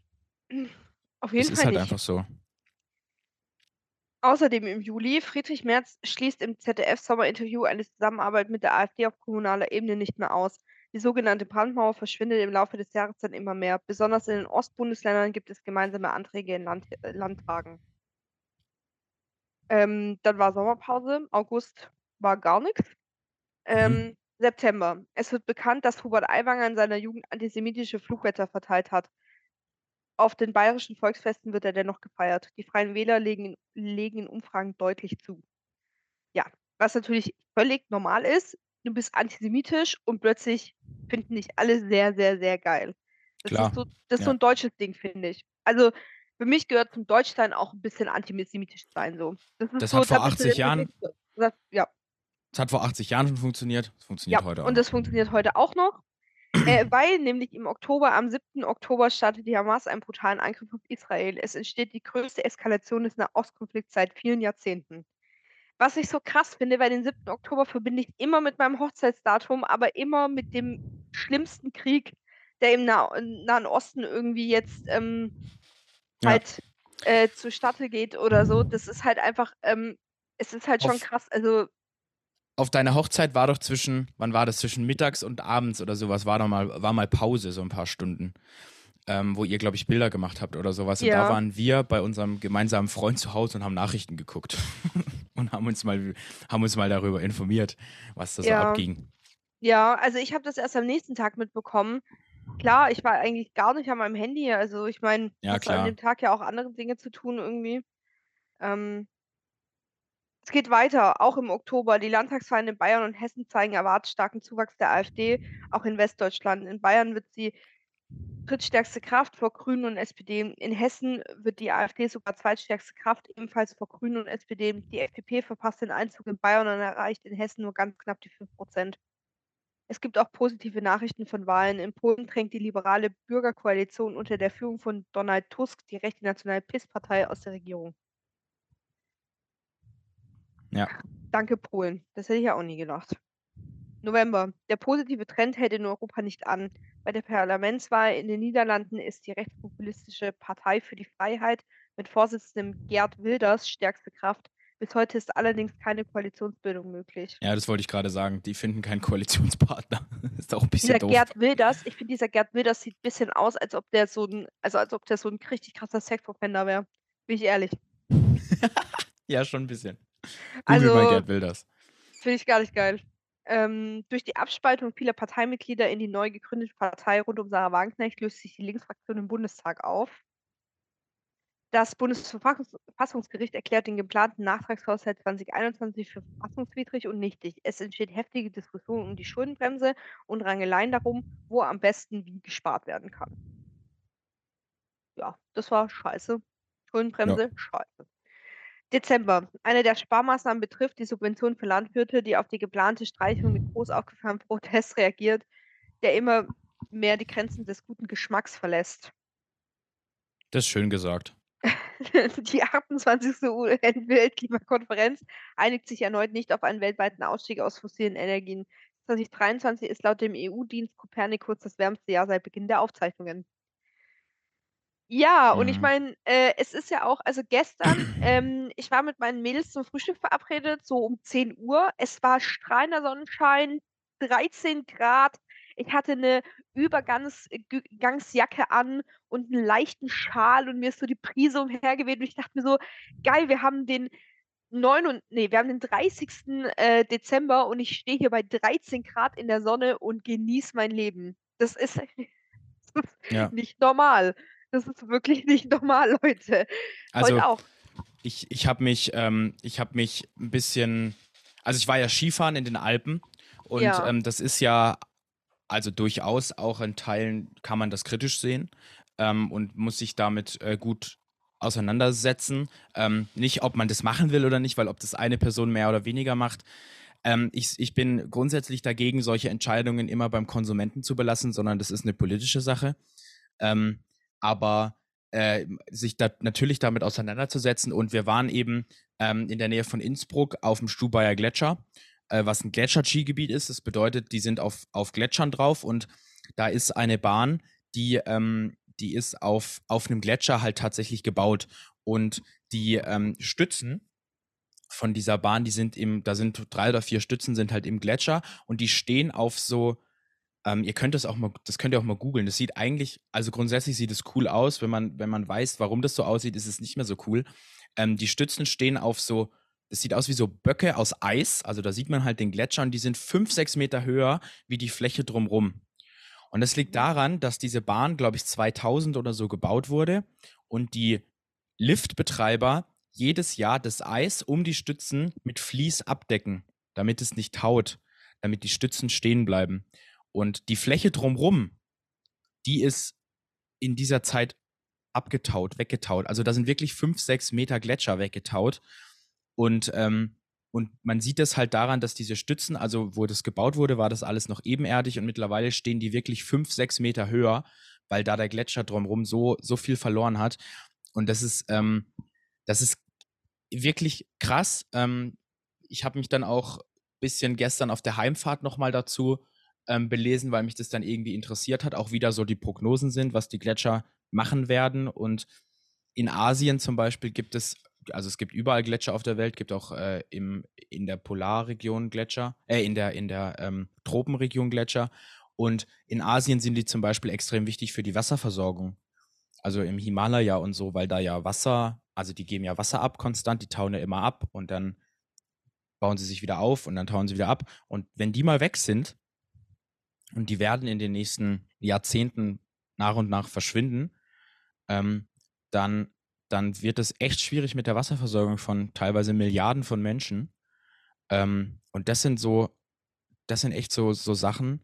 auf Das jeden ist Fall halt nicht. einfach so. Außerdem im Juli, Friedrich Merz schließt im ZDF-Sommerinterview eine Zusammenarbeit mit der AfD auf kommunaler Ebene nicht mehr aus. Die sogenannte Brandmauer verschwindet im Laufe des Jahres dann immer mehr. Besonders in den Ostbundesländern gibt es gemeinsame Anträge in Land äh, Landtagen. Ähm, dann war Sommerpause, August war gar nichts. Ähm, September. Es wird bekannt, dass Hubert Aiwanger in seiner Jugend antisemitische Flugblätter verteilt hat. Auf den bayerischen Volksfesten wird er dennoch gefeiert. Die Freien Wähler legen, legen in Umfragen deutlich zu. Ja, was natürlich völlig normal ist. Du bist antisemitisch und plötzlich finden dich alle sehr, sehr, sehr geil. Das Klar, ist so, das ist so ein deutsches Ding, finde ich. Also für mich gehört zum Deutschsein auch ein bisschen antisemitisch sein. So. Das, Das so, hat vor da bist du 80 der Jahren-. Das, ja. Es hat vor 80 Jahren schon funktioniert. Es funktioniert Ja, heute auch und es funktioniert heute auch noch. Äh, weil nämlich im Oktober am 7. Oktober startet die Hamas einen brutalen Angriff auf Israel. Es entsteht die größte Eskalation des Nahostkonflikts seit vielen Jahrzehnten. Was ich so krass finde, weil den 7. Oktober verbinde ich immer mit meinem Hochzeitsdatum, aber immer mit dem schlimmsten Krieg, der im Nah Nahen Osten irgendwie jetzt, ähm, Ja. halt, äh, zustatte geht oder so. Das ist halt einfach, ähm es ist halt schon Auf krass. Also Auf deiner Hochzeit war doch zwischen wann war das? Zwischen mittags und abends oder so was war doch mal war mal Pause, so 'n paar Stunden, ähm, wo ihr, glaube ich, Bilder gemacht habt oder so was. Und da Ja. waren wir bei unserem gemeinsamen Freund zu Hause und haben Nachrichten geguckt und haben uns mal haben uns mal darüber informiert, was da so Ja. abging. Ja, also ich habe das erst am nächsten Tag mitbekommen. Klar, ich war eigentlich gar nicht an meinem Handy. Also, ich meine, Ja, du an dem Tag ja auch andere Dinge zu tun irgendwie. Ähm es geht weiter, auch im Oktober. Die Landtagswahlen in Bayern und Hessen zeigen erwartungsstarken Zuwachs der AfD, auch in Westdeutschland. In Bayern wird sie drittstärkste Kraft vor Grünen und SPD. In Hessen wird die AfD sogar zweitstärkste Kraft, ebenfalls vor Grünen und SPD. Die FDP verpasst den Einzug in Bayern und erreicht in Hessen nur ganz knapp die 5% Es gibt auch positive Nachrichten von Wahlen. In Polen drängt die liberale Bürgerkoalition unter der Führung von Donald Tusk die rechte nationale PiS-Partei aus der Regierung. Ja. Danke, Polen. Das hätte ich ja auch nie gedacht. November. Der positive Trend hält in Europa nicht an. Bei der Parlamentswahl in den Niederlanden ist die rechtspopulistische Partei für die Freiheit mit Vorsitzendem Geert Wilders stärkste Kraft. Bis heute ist allerdings keine Koalitionsbildung möglich. Ja, das wollte ich grade sagen. Die finden keinen Koalitionspartner. Ist auch 'n bisschen Dieser doof. Geert Wilders ich finde, dieser Geert Wilders sieht bisschen aus, als ob der so 'n also, als ob der so 'n richtig krasser Sex-Offender wäre. Bin ich ehrlich. Ja, schon 'n bisschen. Google Also Geert Wilders. Finde ich gar nicht geil. Ähm, durch die Abspaltung vieler Parteimitglieder in die neu gegründete Partei rund um Sarah Wagenknecht löst sich die Linksfraktion im Bundestag auf. Das Bundesverfassungs Fassungsgericht erklärt den geplanten Nachtragshaushalt 2021 für verfassungswidrig und nichtig. Es entsteht heftige Diskussion um die Schuldenbremse und Rangeleien darum, wo am besten wie gespart werden kann. Ja, das war scheiße. Ja. Schuldenbremse, scheiße. Dezember. Eine der Sparmaßnahmen betrifft die Subvention für Landwirte, die auf die geplante Streichung mit groß aufgefahrenem Protest reagiert, der immer mehr die Grenzen des guten Geschmacks verlässt. Das ist schön gesagt. Die 28. UN-Weltklimakonferenz einigt sich erneut nicht auf einen weltweiten Ausstieg aus fossilen Energien. 2023 ist laut dem EU-Dienst Copernicus das wärmste Jahr seit Beginn der Aufzeichnungen. Ja, und ich Mhm. meine, äh, es ist ja auch also gestern, ähm ich war mit meinen Mädels zum Frühstück verabredet, so um 10:00. Es war strahlender Sonnenschein, 13 Grad. Ich hatte 'ne Übergangs äh, Gü Gangsjacke an und 'n leichten Schal und mir ist so die Brise umhergeweht und ich dachte mir so: „Geil, wir haben den neunund ne, wir haben den 30. Äh, Dezember und ich stehe hier bei 13 Grad in der Sonne und genieße mein Leben.“ Das ist das ist Ja. nicht normal. Das ist wirklich nicht normal, Leute. Also, Heute auch. ich ich habe mich ähm, ich habe mich 'n bisschen also, ich war ja Skifahren in den Alpen und, Ja. ähm, das ist ja also, durchaus auch in Teilen kann man das kritisch sehen, ähm, und muss sich damit, äh, gut auseinandersetzen. Ähm, nicht, ob man das machen will oder nicht, weil ob das eine Person mehr oder weniger macht. Ähm, ich ich bin grundsätzlich dagegen, solche Entscheidungen immer beim Konsumenten zu belassen, sondern das ist 'ne politische Sache. Ähm, aber, äh, sich da natürlich damit auseinanderzusetzen und wir waren eben, ähm, in der Nähe von Innsbruck auf'm Stubaier Gletscher, äh, was 'n Gletscher-Skigebiet ist. Das bedeutet, die sind auf auf Gletschern drauf und da ist eine Bahn, die ähm, die ist auf auf 'nem Gletscher halt tatsächlich gebaut und die, ähm, Stützen von dieser Bahn, die sind im da sind 3 oder 4 Stützen sind halt im Gletscher und die stehen auf so ähm, ihr könnt das auch mal das könnt ihr auch mal googeln. Das sieht eigentlich also, grundsätzlich sieht es cool aus. Wenn man wenn man weiß, warum das so aussieht, ist es nicht mehr so cool. Ähm, die Stützen stehen auf so es sieht aus wie so Böcke aus Eis. Also, da sieht man halt den Gletscher und die sind 5, 6 Meter höher wie die Fläche drumrum. Und das liegt Mhm. daran, dass diese Bahn, glaube ich, 2000 oder so gebaut wurde und die Liftbetreiber jedes Jahr das Eis um die Stützen mit Vlies abdecken, damit es nicht taut, damit die Stützen stehen bleiben. Und die Fläche drumrum, die ist in dieser Zeit abgetaut, weggetaut. Also, da sind wirklich 5, 6 Meter Gletscher weggetaut und, ähm, Und man sieht das halt daran, dass diese Stützen, also wo das gebaut wurde, war das alles noch ebenerdig und mittlerweile stehen die wirklich fünf, sechs Meter höher, weil da der Gletscher drumherum so, so viel verloren hat. Und das ist, ähm, das ist wirklich krass. Ähm, ich habe mich dann auch ein bisschen gestern auf der Heimfahrt nochmal dazu ähm, belesen, weil mich das dann irgendwie interessiert hat, auch wieder so die Prognosen sind, was die Gletscher machen werden. Und in Asien zum Beispiel gibt es also es gibt überall Gletscher auf der Welt, gibt auch äh, im, in der Polarregion Gletscher, äh, in der, in der ähm, Tropenregion Gletscher. Und in Asien sind die zum Beispiel extrem wichtig für die Wasserversorgung. Also im Himalaya und so, weil da ja Wasser, also die geben ja Wasser ab konstant, die tauen ja immer ab und dann bauen sie sich wieder auf und dann tauen sie wieder ab. Und wenn die mal weg sind, und die werden in den nächsten Jahrzehnten nach und nach verschwinden, ähm, dann dann wird es echt schwierig mit der Wasserversorgung von teilweise Milliarden von Menschen. Ähm, und das sind so, das sind echt so, so Sachen,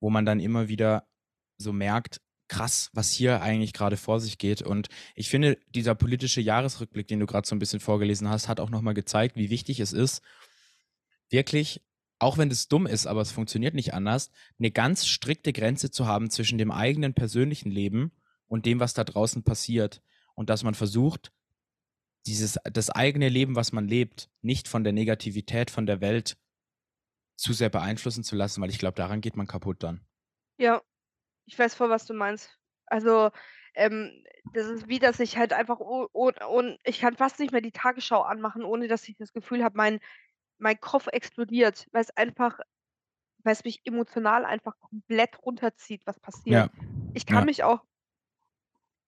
wo man dann immer wieder so merkt, krass, was hier eigentlich gerade vor sich geht. Und ich finde, dieser politische Jahresrückblick, den du gerade so ein bisschen vorgelesen hast, hat auch nochmal gezeigt, wie wichtig es ist, wirklich, auch wenn es dumm ist, aber es funktioniert nicht anders, eine ganz strikte Grenze zu haben zwischen dem eigenen persönlichen Leben und dem, was da draußen passiert und dass man versucht, dieses, das eigene Leben, was man lebt, nicht von der Negativität von der Welt zu sehr beeinflussen zu lassen, weil ich glaube, daran geht man kaputt dann. Ja, ich weiß voll, was du meinst. Also, ähm, das ist wie, dass ich halt einfach oh, ich kann fast nicht mehr die Tagesschau anmachen, ohne dass ich das Gefühl habe, mein, mein Kopf explodiert, weil es einfach, weil es mich emotional einfach komplett runterzieht, was passiert. Ja. Ich kann Ja. mich auch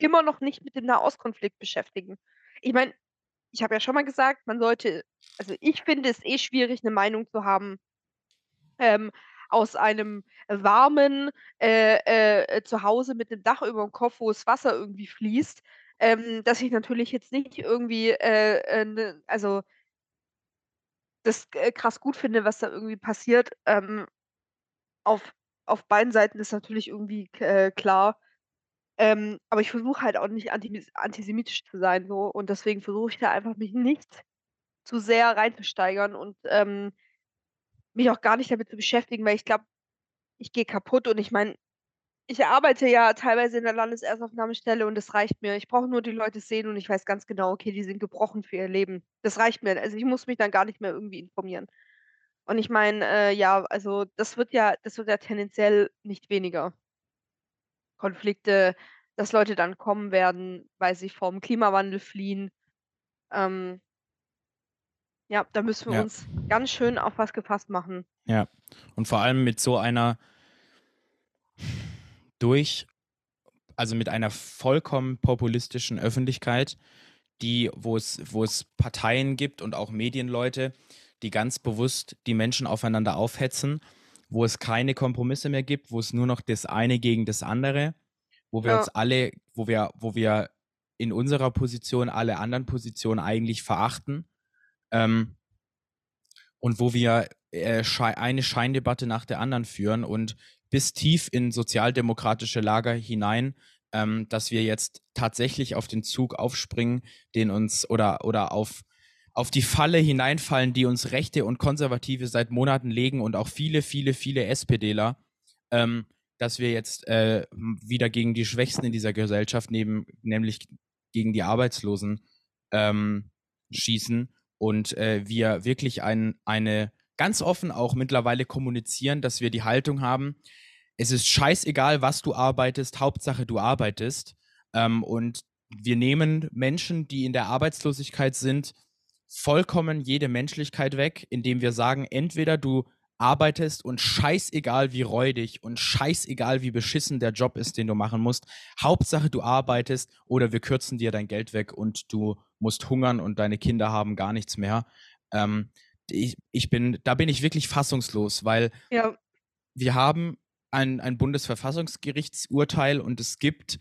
immer noch nicht mit dem Nahostkonflikt beschäftigen. Ich meine, ich habe ja schon mal gesagt, man sollte also ich finde es eh schwierig, 'ne Meinung zu haben, ähm, aus einem warmen, äh, äh, Zuhause mit 'nem Dach überm Kopf, wo das Wasser irgendwie fließt, ähm, dass ich natürlich jetzt nicht irgendwie, äh, äh, ne also das, äh, krass gut finde, was da irgendwie passiert. Ähm, auf auf beiden Seiten ist natürlich irgendwie äh, klar. Ähm, aber ich versuche halt auch nicht antimis antisemitisch zu sein so und deswegen versuche ich da einfach mich nicht zu sehr reinzusteigern und, ähm, mich auch gar nicht damit zu beschäftigen, weil ich glaube, ich gehe kaputt und ich meine, ich arbeite ja teilweise in der Landeserstaufnahmestelle und das reicht mir. Ich brauche nur die Leute sehen und ich weiß ganz genau, okay, die sind gebrochen für ihr Leben. Das reicht mir. Also, ich muss mich dann gar nicht mehr irgendwie informieren. Und ich meine, äh, ja, also das wird ja das wird ja tendenziell nicht weniger. Konflikte, dass Leute dann kommen werden, weil sie vorm Klimawandel fliehen. Ähm ja, da müssen wir Ja. uns ganz schön auf was gefasst machen. Ja. Und vor allem mit so einer durch also mit einer vollkommen populistischen Öffentlichkeit, die wo es wo es Parteien gibt und auch Medienleute, die ganz bewusst die Menschen aufeinander aufhetzen, wo es keine Kompromisse mehr gibt, wo es nur noch das eine gegen das andere, wo wir Ja. uns alle wo wir wo wir in unserer Position alle anderen Positionen eigentlich verachten, ähm, und wo wir, äh, eine Scheindebatte nach der anderen führen und bis tief in sozialdemokratische Lager hinein, ähm, dass wir jetzt tatsächlich auf den Zug aufspringen, den uns oder oder auf auf die Falle hineinfallen, die uns Rechte und Konservative seit Monaten legen und auch viele, viele, viele SPDler, ähm, dass wir jetzt, äh, wieder gegen die Schwächsten in dieser Gesellschaft neben nämlich gegen die Arbeitslosen, ähm, schießen und, äh, wir wirklich ein eine ganz offen auch mittlerweile kommunizieren, dass wir die Haltung haben: „Es ist scheißegal, was du arbeitest, Hauptsache du arbeitest.“ Ähm, und wir nehmen Menschen, die in der Arbeitslosigkeit sind, vollkommen jede Menschlichkeit weg, indem wir sagen: „Entweder du arbeitest und scheißegal, wie räudig und scheißegal, wie beschissen der Job ist, den du machen musst. Hauptsache du arbeitest oder wir kürzen dir dein Geld weg und du musst hungern und deine Kinder haben gar nichts mehr.“ Ähm, ich ich bin da bin ich wirklich fassungslos, weil Ja. wir haben ein ein Bundesverfassungsgerichtsurteil und es gibt,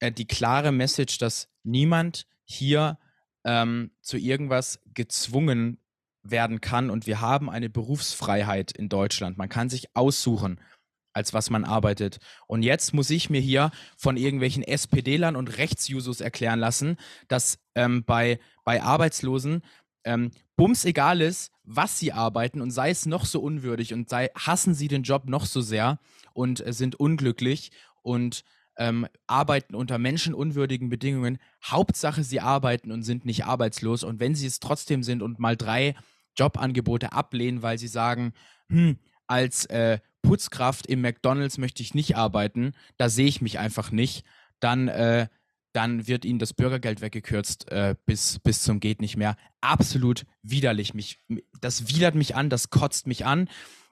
äh, die klare Message, dass niemand hier, ähm, zu irgendwas gezwungen werden kann und wir haben eine Berufsfreiheit in Deutschland. Man kann sich aussuchen, als was man arbeitet. Und jetzt muss ich mir hier von irgendwelchen SPDlern und Rechtsjusos erklären lassen, dass, ähm, bei bei Arbeitslosen, ähm, bums egal ist, was sie arbeiten und sei es noch so unwürdig und sei, hassen sie den Job noch so sehr und äh, sind unglücklich und ähm, arbeiten unter menschenunwürdigen Bedingungen. Hauptsache, sie arbeiten und sind nicht arbeitslos. Und wenn sie es trotzdem sind und mal drei Jobangebote ablehnen, weil sie sagen, hm, als äh, Putzkraft im McDonald's möchte ich nicht arbeiten, da sehe ich mich einfach nicht, dann, äh, dann wird ihnen das Bürgergeld weggekürzt äh, bis, bis zum geht nicht mehr. Absolut widerlich. Mich, das widert mich an, das kotzt mich an.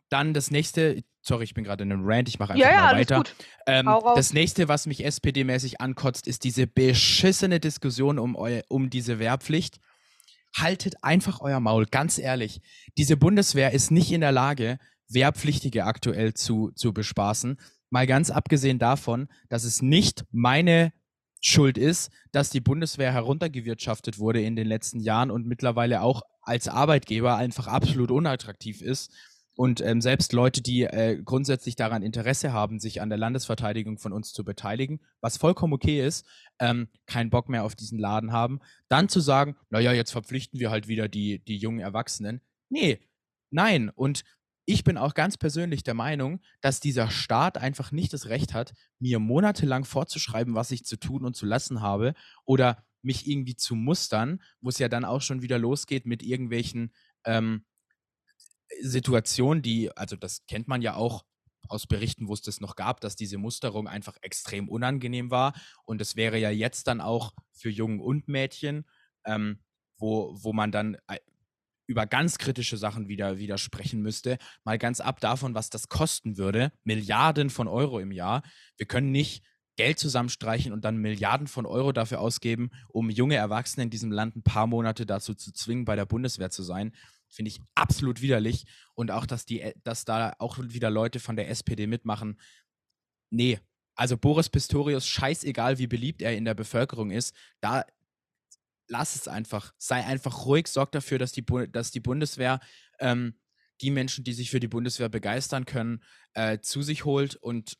Dann das nächste, sorry, ich bin gerade in einem Rant, ich mache einfach ja, ja, mal weiter. Ähm, das nächste, was mich SPD-mäßig ankotzt, ist diese beschissene Diskussion um, eu, um diese Wehrpflicht. Haltet einfach euer Maul, ganz ehrlich. Diese Bundeswehr ist nicht in der Lage, Wehrpflichtige aktuell zu, zu bespaßen. Mal ganz abgesehen davon, dass es nicht meine Schuld ist, dass die Bundeswehr heruntergewirtschaftet wurde in den letzten Jahren und mittlerweile auch als Arbeitgeber einfach absolut unattraktiv ist. Und ähm, selbst Leute, die äh, grundsätzlich daran Interesse haben, sich an der Landesverteidigung von uns zu beteiligen, was vollkommen okay ist, ähm, keinen Bock mehr auf diesen Laden haben, dann zu sagen, naja, jetzt verpflichten wir halt wieder die, die jungen Erwachsenen. Nee, nein. Und ich bin auch ganz persönlich der Meinung, dass dieser Staat einfach nicht das Recht hat, mir monatelang vorzuschreiben, was ich zu tun und zu lassen habe oder mich irgendwie zu mustern, wo es ja dann auch schon wieder losgeht mit irgendwelchen ähm, Situationen, die, also das kennt man ja auch aus Berichten, wo es das noch gab, dass diese Musterung einfach extrem unangenehm war. Und es wäre ja jetzt dann auch für Jungen und Mädchen, ähm, wo, wo man dann über ganz kritische Sachen wieder, wieder sprechen müsste. Mal ganz ab davon, was das kosten würde. Milliarden von Euro im Jahr. Wir können nicht Geld zusammenstreichen und dann Milliarden von Euro dafür ausgeben, um junge Erwachsene in diesem Land ein paar Monate dazu zu zwingen, bei der Bundeswehr zu sein. Finde ich absolut widerlich. Und auch, dass, die, dass da auch wieder Leute von der SPD mitmachen. Nee, also Boris Pistorius, scheißegal, wie beliebt er in der Bevölkerung ist, da lass es einfach. Sei einfach ruhig, sorg dafür, dass die, dass die Bundeswehr ähm, die Menschen, die sich für die Bundeswehr begeistern können, äh, zu sich holt und,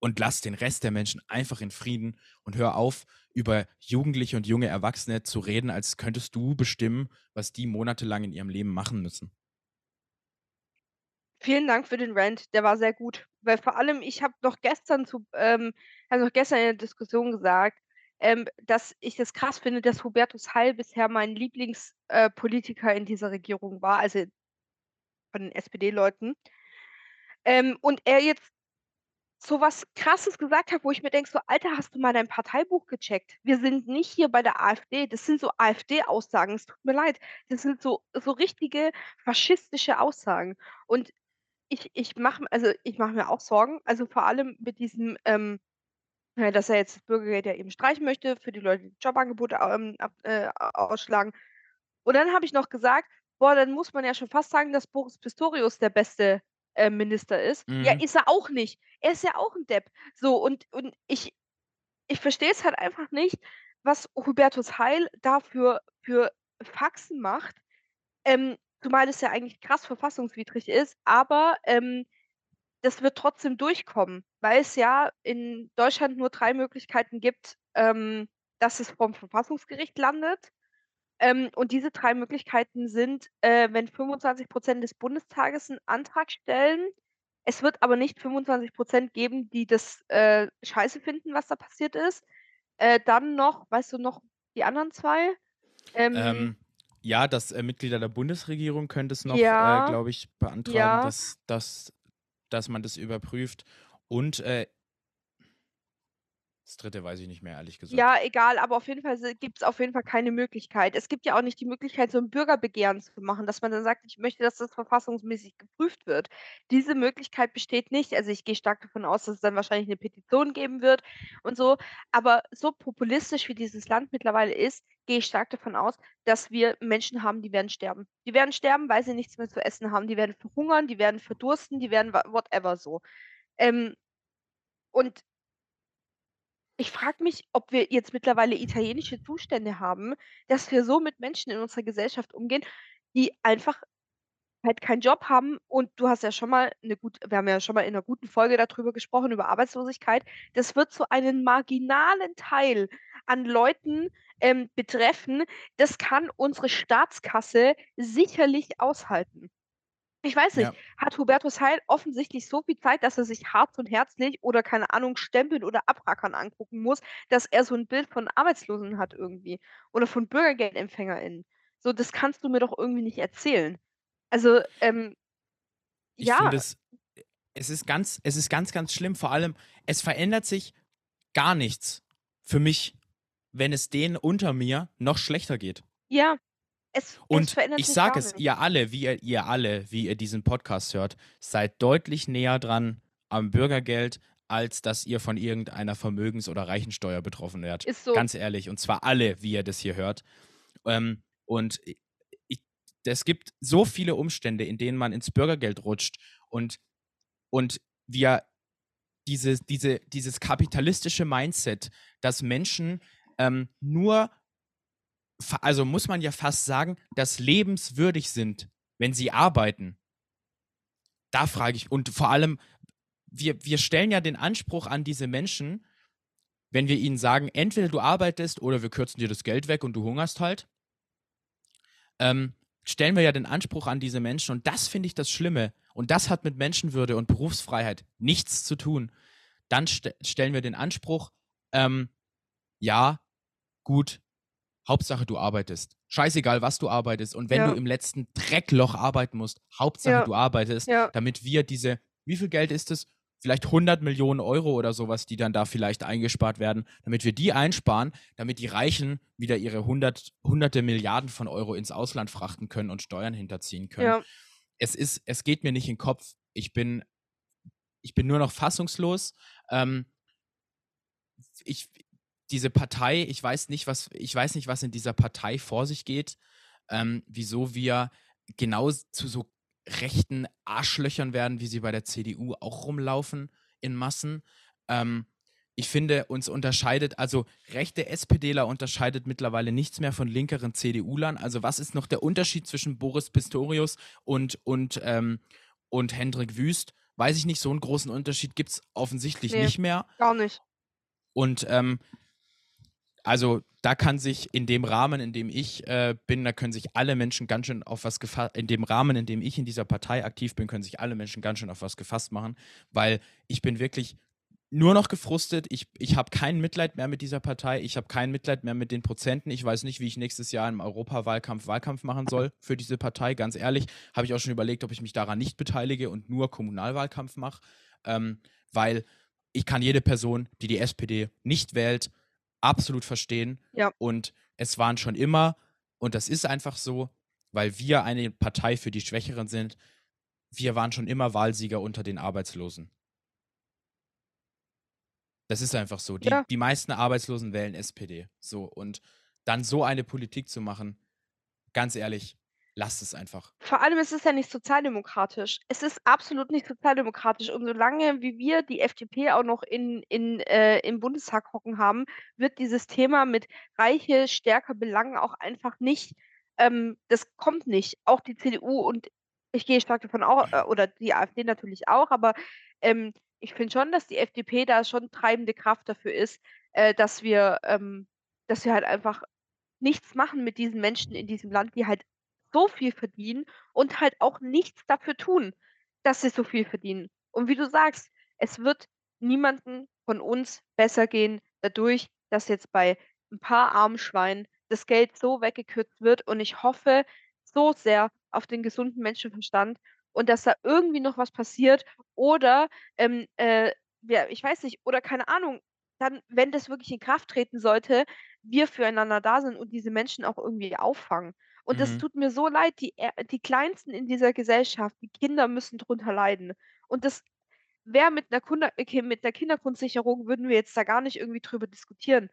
und lass den Rest der Menschen einfach in Frieden und hör auf, über Jugendliche und junge Erwachsene zu reden, als könntest du bestimmen, was die monatelang in ihrem Leben machen müssen. Vielen Dank für den Rant, der war sehr gut. Weil vor allem, ich habe noch gestern zu, ähm, also gestern in der Diskussion gesagt, ähm, dass ich das krass finde, dass Hubertus Heil bisher mein Lieblingspolitiker äh, in dieser Regierung war, also von den SPD-Leuten. Ähm, und er jetzt so was Krasses gesagt hat, wo ich mir denke, so: „Alter, hast du mal dein Parteibuch gecheckt? Wir sind nicht hier bei der AfD.“ Das sind so AfD-Aussagen, es tut mir leid. Das sind so so richtige faschistische Aussagen. Und ich ich mache also, ich mache mir auch Sorgen, also, vor allem mit diesem, ähm äh, dass er jetzt das Bürgergeld ja eben streichen möchte für die Leute, die Jobangebote, ähm, ab äh, ausschlagen. Und dann habe ich noch gesagt: „Boah, dann muss man ja schon fast sagen, dass Boris Pistorius der beste, äh, Minister ist.“ Ja, Mhm. ist er auch nicht. Er ist ja auch 'n Depp. So, und und ich ich verstehe es halt einfach nicht, was Hubertus Heil da für Faxen macht, ähm, zumal das ja eigentlich krass verfassungswidrig ist, aber, ähm, das wird trotzdem durchkommen, weil es ja in Deutschland nur 3 Möglichkeiten gibt, ähm, dass es vorm Verfassungsgericht landet. Ähm, und diese 3 Möglichkeiten sind, äh, wenn 25% des Bundestages 'n Antrag stellen. Es wird aber nicht 25% geben, die das, äh, scheiße finden, was da passiert ist. Äh, dann noch weißt du noch die anderen 2? Ähm Ähm, ja, dass, äh, Mitglieder der Bundesregierung könnte es noch, äh, Ja, glaube ich, beantragen, ja. dass dass dass man das überprüft. Und, äh das 3. weiß ich nicht mehr, ehrlich gesagt. Ja, egal, aber auf jeden Fall si gibt's auf jeden Fall keine Möglichkeit. Es gibt ja auch nicht die Möglichkeit, so 'n Bürgerbegehren zu machen, dass man dann sagt: „Ich möchte, dass das verfassungsmäßig geprüft wird.“ Diese Möglichkeit besteht nicht. Also, ich gehe stark davon aus, dass es dann wahrscheinlich 'ne Petition geben wird und so. Aber so populistisch wie dieses Land mittlerweile ist, gehe ich stark davon aus, dass wir Menschen haben, die werden sterben. Die werden sterben, weil sie nichts mehr zu essen haben. Die werden verhungern, die werden verdursten, die werden whatever so. Ähm, und ich frage mich, ob wir jetzt mittlerweile italienische Zustände haben, dass wir so mit Menschen in unserer Gesellschaft umgehen, die einfach halt keinen Job haben. Und du hast ja schon mal 'ne gut wir haben ja schon mal in 'ner guten Folge da drüber gesprochen, über Arbeitslosigkeit. Das wird so einen marginalen Teil an Leuten, ähm, betreffen, das kann unsere Staatskasse sicherlich aushalten. Ich weiß nicht, Ja. hat Hubertus Heil offensichtlich so viel Zeit, dass er sich Harz und Herzlich oder, keine Ahnung, Stempeln oder Abrackern angucken muss, dass er so 'n Bild von Arbeitslosen hat irgendwie oder von BürgergeldempfängerInnen. So, das kannst du mir doch irgendwie nicht erzählen. Also, ähm Ich ja. es es ist ganz es ist ganz, ganz schlimm. Vor allem, es verändert sich gar nichts für mich, wenn es denen unter mir noch schlechter geht. Ja, es es Und verändert ich sage es, nicht. ihr alle, wie ihr ihr alle, wie ihr diesen Podcast hört, seid deutlich näher dran am Bürgergeld, als dass ihr von irgendeiner Vermögens oder Reichensteuer betroffen wärt. Ist so. Ganz ehrlich, und zwar alle, wie ihr das hier hört. Ähm, und es gibt so viele Umstände, in denen man ins Bürgergeld rutscht und und wir dieses diese dieses kapitalistische Mindset, dass Menschen, ähm, nur also, muss man ja fast sagen, dass lebenswürdig sind, wenn sie arbeiten. Da frage ich und vor allem, wir wir stellen ja den Anspruch an diese Menschen, wenn wir ihnen sagen: „Entweder du arbeitest oder wir kürzen dir das Geld weg und du hungerst halt.“ Ähm, stellen wir ja den Anspruch an diese Menschen und das finde ich das Schlimme und das hat mit Menschenwürde und Berufsfreiheit nichts zu tun. Dann st stellen wir den Anspruch, ähm: „Ja, gut, Hauptsache du arbeitest. Scheißegal, was du arbeitest und wenn du Ja. im letzten Dreckloch arbeiten musst, Hauptsache Ja. du arbeitest, Ja. damit wir diese“ wie viel Geld ist es? Vielleicht 100.000.000 € oder so was, die dann da vielleicht eingespart werden, damit wir die einsparen, damit die Reichen wieder ihre hundert Hunderte Milliarden von Euro ins Ausland frachten können und Steuern hinterziehen können. Ja. Es ist es geht mir nicht in 'n Kopf. Ich bin ich bin nur noch fassungslos. Ähm ich diese Partei, ich weiß nicht, was ich weiß nicht, was in dieser Partei vor sich geht, ähm, wieso wir genau zu so rechten Arschlöchern werden, wie sie bei der CDU auch rumlaufen in Massen. Ähm, ich finde, uns unterscheidet also, rechte SPDler unterscheidet mittlerweile nichts mehr von linkeren CDU-Lern. Also, was ist noch der Unterschied zwischen Boris Pistorius und und, ähm und Hendrik Wüst? Weiß ich nicht, so 'n großen Unterschied gibt's offensichtlich Ne, nicht mehr. gar nicht. Und, ähm also, da kann sich in dem Rahmen, in dem ich, äh, bin da können sich alle Menschen ganz schön auf was gefa in dem Rahmen, in dem ich in dieser Partei aktiv bin, können sich alle Menschen ganz schön auf was gefasst machen, weil ich bin wirklich nur noch gefrustet. Ich ich habe kein Mitleid mehr mit dieser Partei. Ich habe kein Mitleid mehr mit den Prozenten. Ich weiß nicht, wie ich nächstes Jahr im Europawahlkampf Wahlkampf machen soll für diese Partei. Ganz ehrlich, habe ich auch schon überlegt, ob ich mich daran nicht beteilige und nur Kommunalwahlkampf mache, ähm, weil ich kann jede Person, die die SPD nicht wählt, absolut verstehen. Ja. Und es waren schon immer und das ist einfach so, weil wir eine Partei für die Schwächeren sind wir waren schon immer Wahlsieger unter den Arbeitslosen. Das ist einfach so. Die Ja. die meisten Arbeitslosen wählen SPD. So, und dann so eine Politik zu machen, ganz ehrlich, lasst es einfach. Vor allem ist es ja nicht sozialdemokratisch. Es ist absolut nicht sozialdemokratisch und solange wie wir die FDP auch noch in in äh, im Bundestag hocken haben, wird dieses Thema mit Reiche stärker belangen auch einfach nicht ähm, das kommt nicht. Auch die CDU und ich gehe stark davon au äh, oder die AfD natürlich auch, aber, ähm, ich finde schon, dass die FDP da schon treibende Kraft dafür ist, äh, dass wir ähm, dass wir halt einfach nichts machen mit diesen Menschen in diesem Land, die halt so viel verdienen und halt auch nichts dafür tun, dass sie so viel verdienen. Und wie du sagst, es wird niemandem von uns besser gehen dadurch, dass jetzt bei 'n paar armen Schweinen das Geld so weggekürzt wird und ich hoffe so sehr auf den gesunden Menschenverstand und dass da irgendwie noch was passiert oder, ähm, äh, ja, ich weiß nicht oder keine Ahnung, dann, wenn das wirklich in Kraft treten sollte, wir füreinander da sind und diese Menschen auch irgendwie auffangen. Und das Mhm. tut mir so leid, die die Kleinsten in dieser Gesellschaft, die Kinder müssen drunter leiden. Und das wäre mit 'ner Kunder okay, mit 'ner Kindergrundsicherung würden wir jetzt da gar nicht irgendwie drüber diskutieren.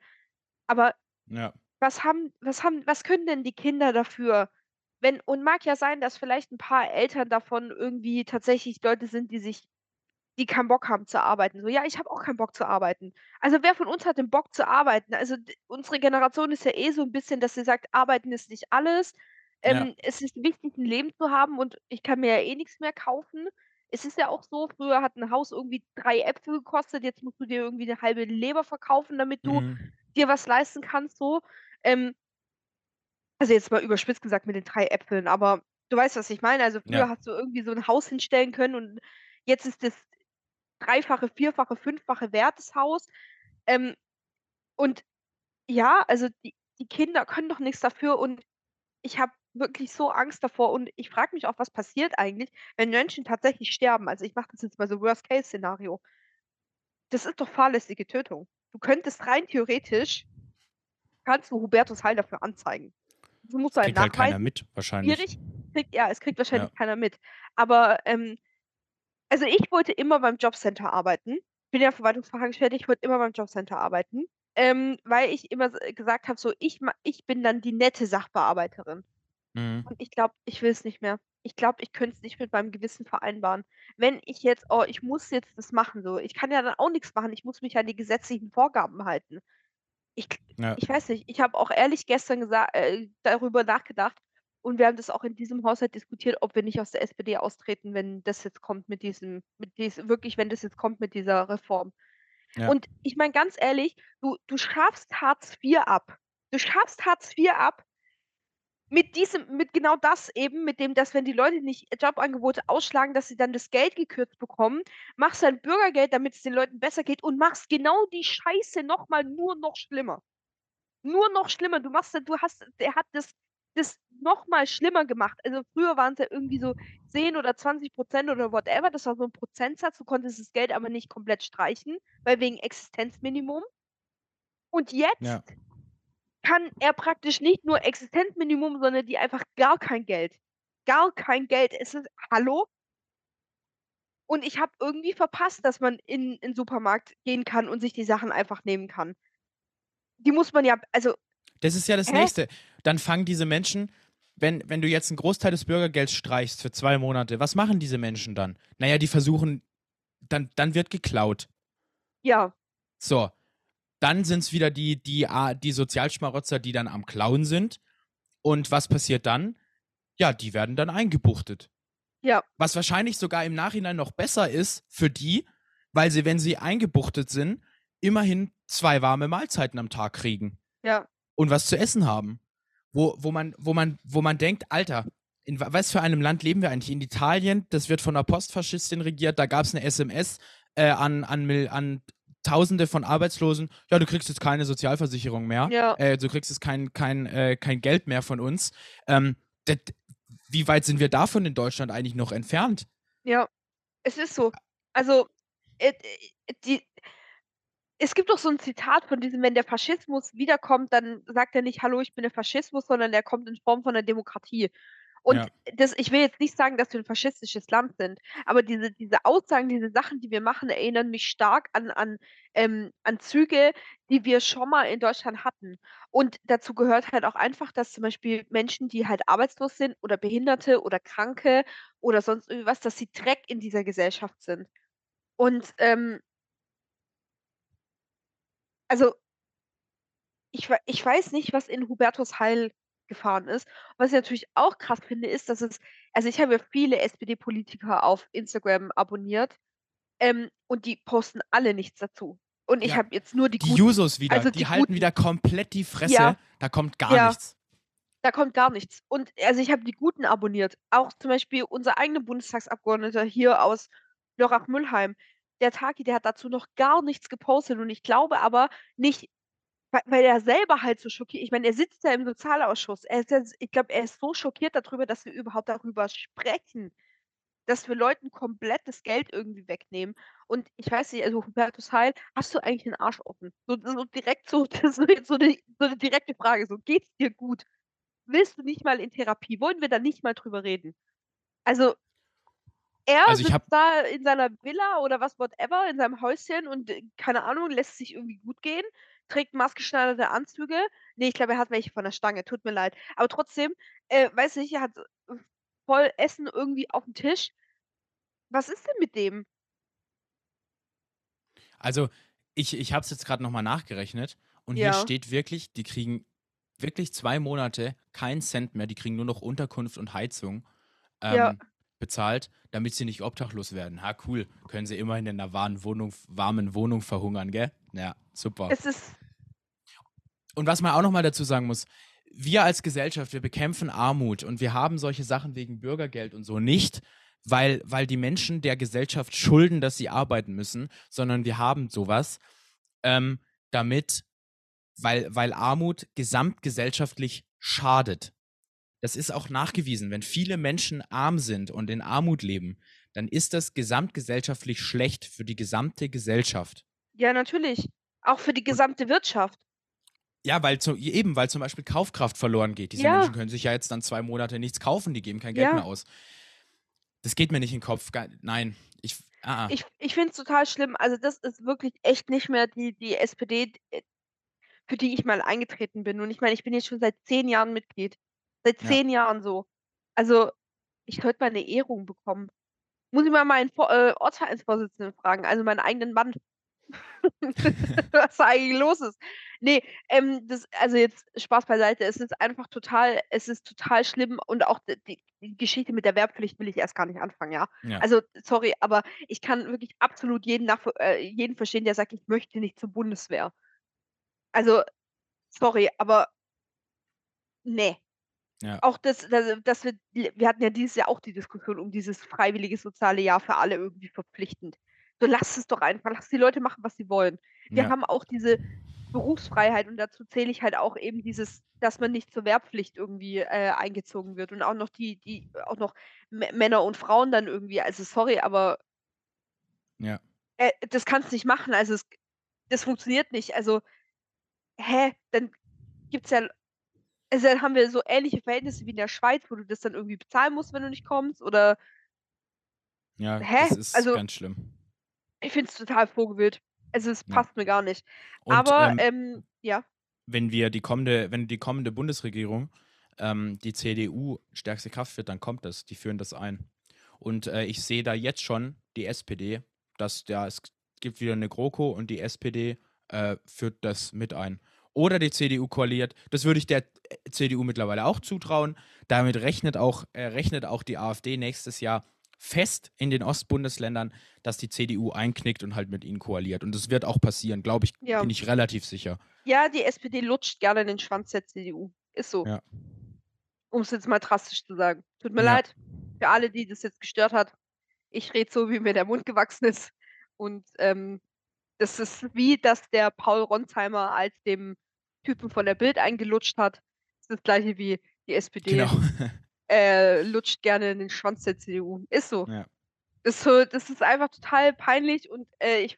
Aber Ja. was haben was haben was können denn die Kinder dafür, wenn und mag ja sein, dass vielleicht 'n paar Eltern davon irgendwie tatsächlich Leute sind, die sich die keinen Bock haben zu arbeiten. So: „Ja, ich habe auch keinen Bock zu arbeiten.“ Also, wer von uns hat denn Bock zu arbeiten? Also, unsere Generation ist ja eh so 'n bisschen, dass sie sagt: „Arbeiten ist nicht alles.“ Ja. Ähm, es ist wichtig, 'n Leben zu haben und ich kann mir ja eh nix mehr kaufen. Es ist ja auch so, früher hat 'n Haus irgendwie 3 Äpfel gekostet, jetzt musst du dir irgendwie 'ne halbe Leber verkaufen, damit du Mhm. dir was leisten kannst so. Ähm also, jetzt mal überspitzt gesagt mit den 3 Äpfeln, aber du weißt, was ich meine. Also, früher Ja. hast du irgendwie so 'n Haus hinstellen können und jetzt ist das Dreifache, Vierfache, Fünffache wert, das Haus. Ähm, und ja, also, die die Kinder können doch nix dafür und ich habe wirklich so Angst davor und ich frage mich auch, was passiert eigentlich, wenn Menschen tatsächlich sterben? Also, ich mache das jetzt mal so Worst-Case-Szenario. Das ist doch fahrlässige Tötung. Du könntest rein theoretisch kannst du Hubertus Heil dafür anzeigen. Du musst halt kriegt halt keiner mit wahrscheinlich. schwierig, kriegt ja, es kriegt wahrscheinlich Ja. keiner mit. Aber, ähm also, ich wollte immer beim Jobcenter arbeiten. Bin ja Verwaltungsfachangestellte, ich wollte immer beim Jobcenter arbeiten, ähm, weil ich immer s gesagt habe, so: „Ich ich bin dann die nette Sachbearbeiterin.“ Mhm. Und ich glaube, ich will es nicht mehr. Ich glaube, ich könnte es nicht mit meinem Gewissen vereinbaren. Wenn ich jetzt oh, ich muss jetzt das machen so. Ich kann ja dann auch nix machen. Ich muss mich an die gesetzlichen Vorgaben halten. Ich Ja. ich weiß nicht, ich habe auch ehrlich gestern äh, darüber nachgedacht und wir haben das auch in diesem Haushalt diskutiert, ob wir nicht aus der SPD austreten, wenn das jetzt kommt mit diesem mit dies wirklich, wenn das jetzt kommt mit dieser Reform. Ja. Und ich meine ganz ehrlich, du du schaffst Hartz IV ab. Du schaffst Hartz IV ab mit diesem mit genau das eben, mit dem, dass wenn die Leute nicht Jobangebote ausschlagen, dass sie dann das Geld gekürzt bekommen, machst dann Bürgergeld, damit's den Leuten besser geht und machst genau die Scheiße noch mal nur noch schlimmer. Nur noch schlimmer. Du machst du hast der hat das das noch mal schlimmer gemacht. Also, früher waren's ja irgendwie so 10 oder 20 % oder whatever. Das war so 'n Prozentsatz. Du konntest das Geld aber nicht komplett streichen, weil wegen Existenzminimum. Und jetzt Ja. kann er praktisch nicht nur Existenzminimum, sondern die einfach gar kein Geld. Gar kein Geld. Es ist hallo? Und ich habe irgendwie verpasst, dass man in in Supermarkt gehen kann und sich die Sachen einfach nehmen kann. Die muss man ja also Das ist ja das hä? Nächste. Dann fangen diese Menschen wenn wenn du jetzt 'n Großteil des Bürgergelds streichst für 2 Monate, was machen diese Menschen dann? Na ja, die versuchen dann dann wird geklaut. Ja. So, dann sind's wieder die die die Sozialschmarotzer, die dann am Klauen sind. Und was passiert dann? Ja, die werden dann eingebuchtet. Ja. Was wahrscheinlich sogar im Nachhinein noch besser ist für die, weil sie, wenn sie eingebuchtet sind, immerhin 2 warme Mahlzeiten am Tag kriegen Ja. Und was zu essen haben. Wo wo man wo man wo man denkt: „Alter, in wa was für einem Land leben wir eigentlich? In Italien, das wird von 'ner Postfaschistin regiert, da gab's 'ne SMS, äh, an an an Tausende von Arbeitslosen: „Ja, du kriegst jetzt keine Sozialversicherung mehr. Ja. Äh, du kriegst jetzt kein kein äh, kein Geld mehr von uns.“ Ähm, det wie weit sind wir davon in Deutschland eigentlich noch entfernt? Ja, es ist so. Also, äh, äh, die es gibt doch so 'n Zitat von diesem: „Wenn der Faschismus wiederkommt, dann sagt er nicht: ‚Hallo, ich bin der Faschismus‘, sondern der kommt in Form von 'ner Demokratie.“ Und Ja. das ich will jetzt nicht sagen, dass wir 'n faschistisches Land sind, aber diese diese Aussagen, diese Sachen, die wir machen, erinnern mich stark an an ähm, an Züge, die wir schon mal in Deutschland hatten. Und dazu gehört halt auch einfach, dass zum Beispiel Menschen, die halt arbeitslos sind oder Behinderte oder Kranke oder sonst irgendwas, dass sie Dreck in dieser Gesellschaft sind. Und, ähm also ich wei ich weiß nicht, was in Hubertus Heil gefahren ist. Was ich natürlich auch krass finde, ist, dass es also, ich habe ja viele SPD-Politiker auf Instagram abonniert, ähm, und die posten alle nichts dazu. Und ich Ja. habe jetzt nur die Die guten Jusos wieder, also, die die halten guten. wieder komplett die Fresse. Ja. Da kommt gar Ja. nichts. Da kommt gar nichts. Und also, ich habe die Guten abonniert. Auch zum Beispiel unser eigener Bundestagsabgeordneter hier aus Lörrach-Mühlheim. Der Taki, der hat dazu noch gar nichts gepostet und ich glaube aber nicht, wei weil er selber halt so schockiert ich meine, er sitzt ja im Sozialausschuss. Er ist ja ich glaube, er ist so schockiert da drüber, dass wir überhaupt darüber sprechen, dass wir Leuten komplett das Geld irgendwie wegnehmen. Und ich weiß nicht, also, Hubertus Heil, hast du eigentlich 'n Arsch offen? So so direkt so das so 'ne so 'ne direkte Frage, so: „Geht's dir gut? Willst du nicht mal in Therapie? Wollen wir da nicht mal drüber reden?“ Also er Also, sitzt da in seiner Villa oder was whatever, in seinem Häuschen und, äh, keine Ahnung, lässt sich irgendwie gut gehen, trägt maßgeschneiderte Anzüge. Ne, ich glaube, er hat welche von der Stange, tut mir leid. Aber trotzdem, äh, weiß nicht, er hat, äh, voll Essen irgendwie aufm Tisch. Was ist denn mit dem? Also, ich ich habe es jetzt grad noch mal nachgerechnet und hier Ja. steht wirklich, die kriegen wirklich 2 Monate keinen Cent mehr. Die kriegen nur noch Unterkunft und Heizung, Ja. Bezahlt, damit sie nicht obdachlos werden. Ha, cool. Können sie immerhin in 'ner warmen Wohnung warmen Wohnung verhungern, gell? Ja, super. Es ist und was man auch noch mal dazu sagen muss, wir als Gesellschaft, wir bekämpfen Armut und wir haben solche Sachen wegen Bürgergeld und so nicht, weil, weil die Menschen der Gesellschaft schulden, dass sie arbeiten müssen, sondern wir haben sowas, ähm, damit, weil, weil Armut gesamtgesellschaftlich schadet. Das ist auch nachgewiesen. Wenn viele Menschen arm sind und in Armut leben, dann ist das gesamtgesellschaftlich schlecht für die gesamte Gesellschaft. Ja, natürlich. Auch für die gesamte Wirtschaft. Ja, weil zu, eben, weil zum Beispiel Kaufkraft verloren geht. Diese Ja. Menschen können sich ja jetzt dann zwei Monate nichts kaufen, die geben kein Geld Ja. mehr aus. Das geht mir nicht in den Kopf. Nein, ich. Ah, ah. Ich ich finde es total schlimm. Also, das ist wirklich echt nicht mehr die die SPD, äh, für die ich mal eingetreten bin. Und ich meine, ich bin jetzt schon seit 10 Jahren Mitglied. Seit Ja. 10 Jahren so. Also, ich sollte mal 'ne Ehrung bekommen. Muss ich mal meinen äh, Ortsvereinsvorsitzenden fragen, also meinen eigenen Mann. Was da eigentlich los ist. Ne, ähm, das also jetzt Spaß beiseite. Es ist einfach total es ist total schlimm und auch die die Geschichte mit der Wehrpflicht will ich erst gar nicht anfangen, ja? Ja. Also, sorry, aber ich kann wirklich absolut jeden äh, jeden verstehen, der sagt: „Ich möchte nicht zur Bundeswehr.“ Also, sorry, aber ne. Ja. Auch das das dass wir wir hatten ja dieses Jahr auch die Diskussion um dieses freiwillige soziale Jahr für alle irgendwie verpflichtend. So lass es doch einfach, lass die Leute machen, was sie wollen. Wir Ja. haben auch diese Berufsfreiheit und dazu zähle ich halt auch eben dieses, dass man nicht zur Wehrpflicht irgendwie, äh, eingezogen wird und auch noch die die auch noch Mä Männer und Frauen dann irgendwie also sorry, aber Ja. äh, das kannst nicht machen. Also, es das funktioniert nicht. Also, hä? Dann gibt's ja also, dann haben wir so ähnliche Verhältnisse wie in der Schweiz, wo du das dann irgendwie bezahlen musst, wenn du nicht kommst oder Ja, Hä? das ist Also ganz schlimm. ich finde es total vogelwild. Also, es Ja. passt mir gar nicht. Und, Aber, ähm, ähm ja? wenn wir die kommende, wenn die kommende Bundesregierung ähm, die CDU stärkste Kraft wird, dann kommt das. Die führen das ein. Und äh, ich sehe da jetzt schon die SPD, dass ja, es gibt wieder eine GroKo und die SPD äh, führt das mit ein. Oder die CDU koaliert. Das würde ich der CDU mittlerweile auch zutrauen. Damit rechnet auch, äh, rechnet auch die AfD nächstes Jahr fest in den Ostbundesländern, dass die CDU einknickt und halt mit ihnen koaliert. Und das wird auch passieren, glaube ich, Ja. bin ich relativ sicher. Ja, die SPD lutscht gerne den Schwanz der CDU. Ist so. Ja. Um's jetzt mal drastisch zu sagen. Tut mir Ja. leid für alle, die das jetzt gestört hat. Ich rede so, wie mir der Mund gewachsen ist. Und, ähm, das ist wie, dass der Paul Ronsheimer als dem Typen von der Bild eingelutscht hat. Ist das Gleiche wie die SPD, Genau. äh, lutscht gerne den Schwanz der CDU. Ist so. Ja. Ist so das ist einfach total peinlich und, äh, ich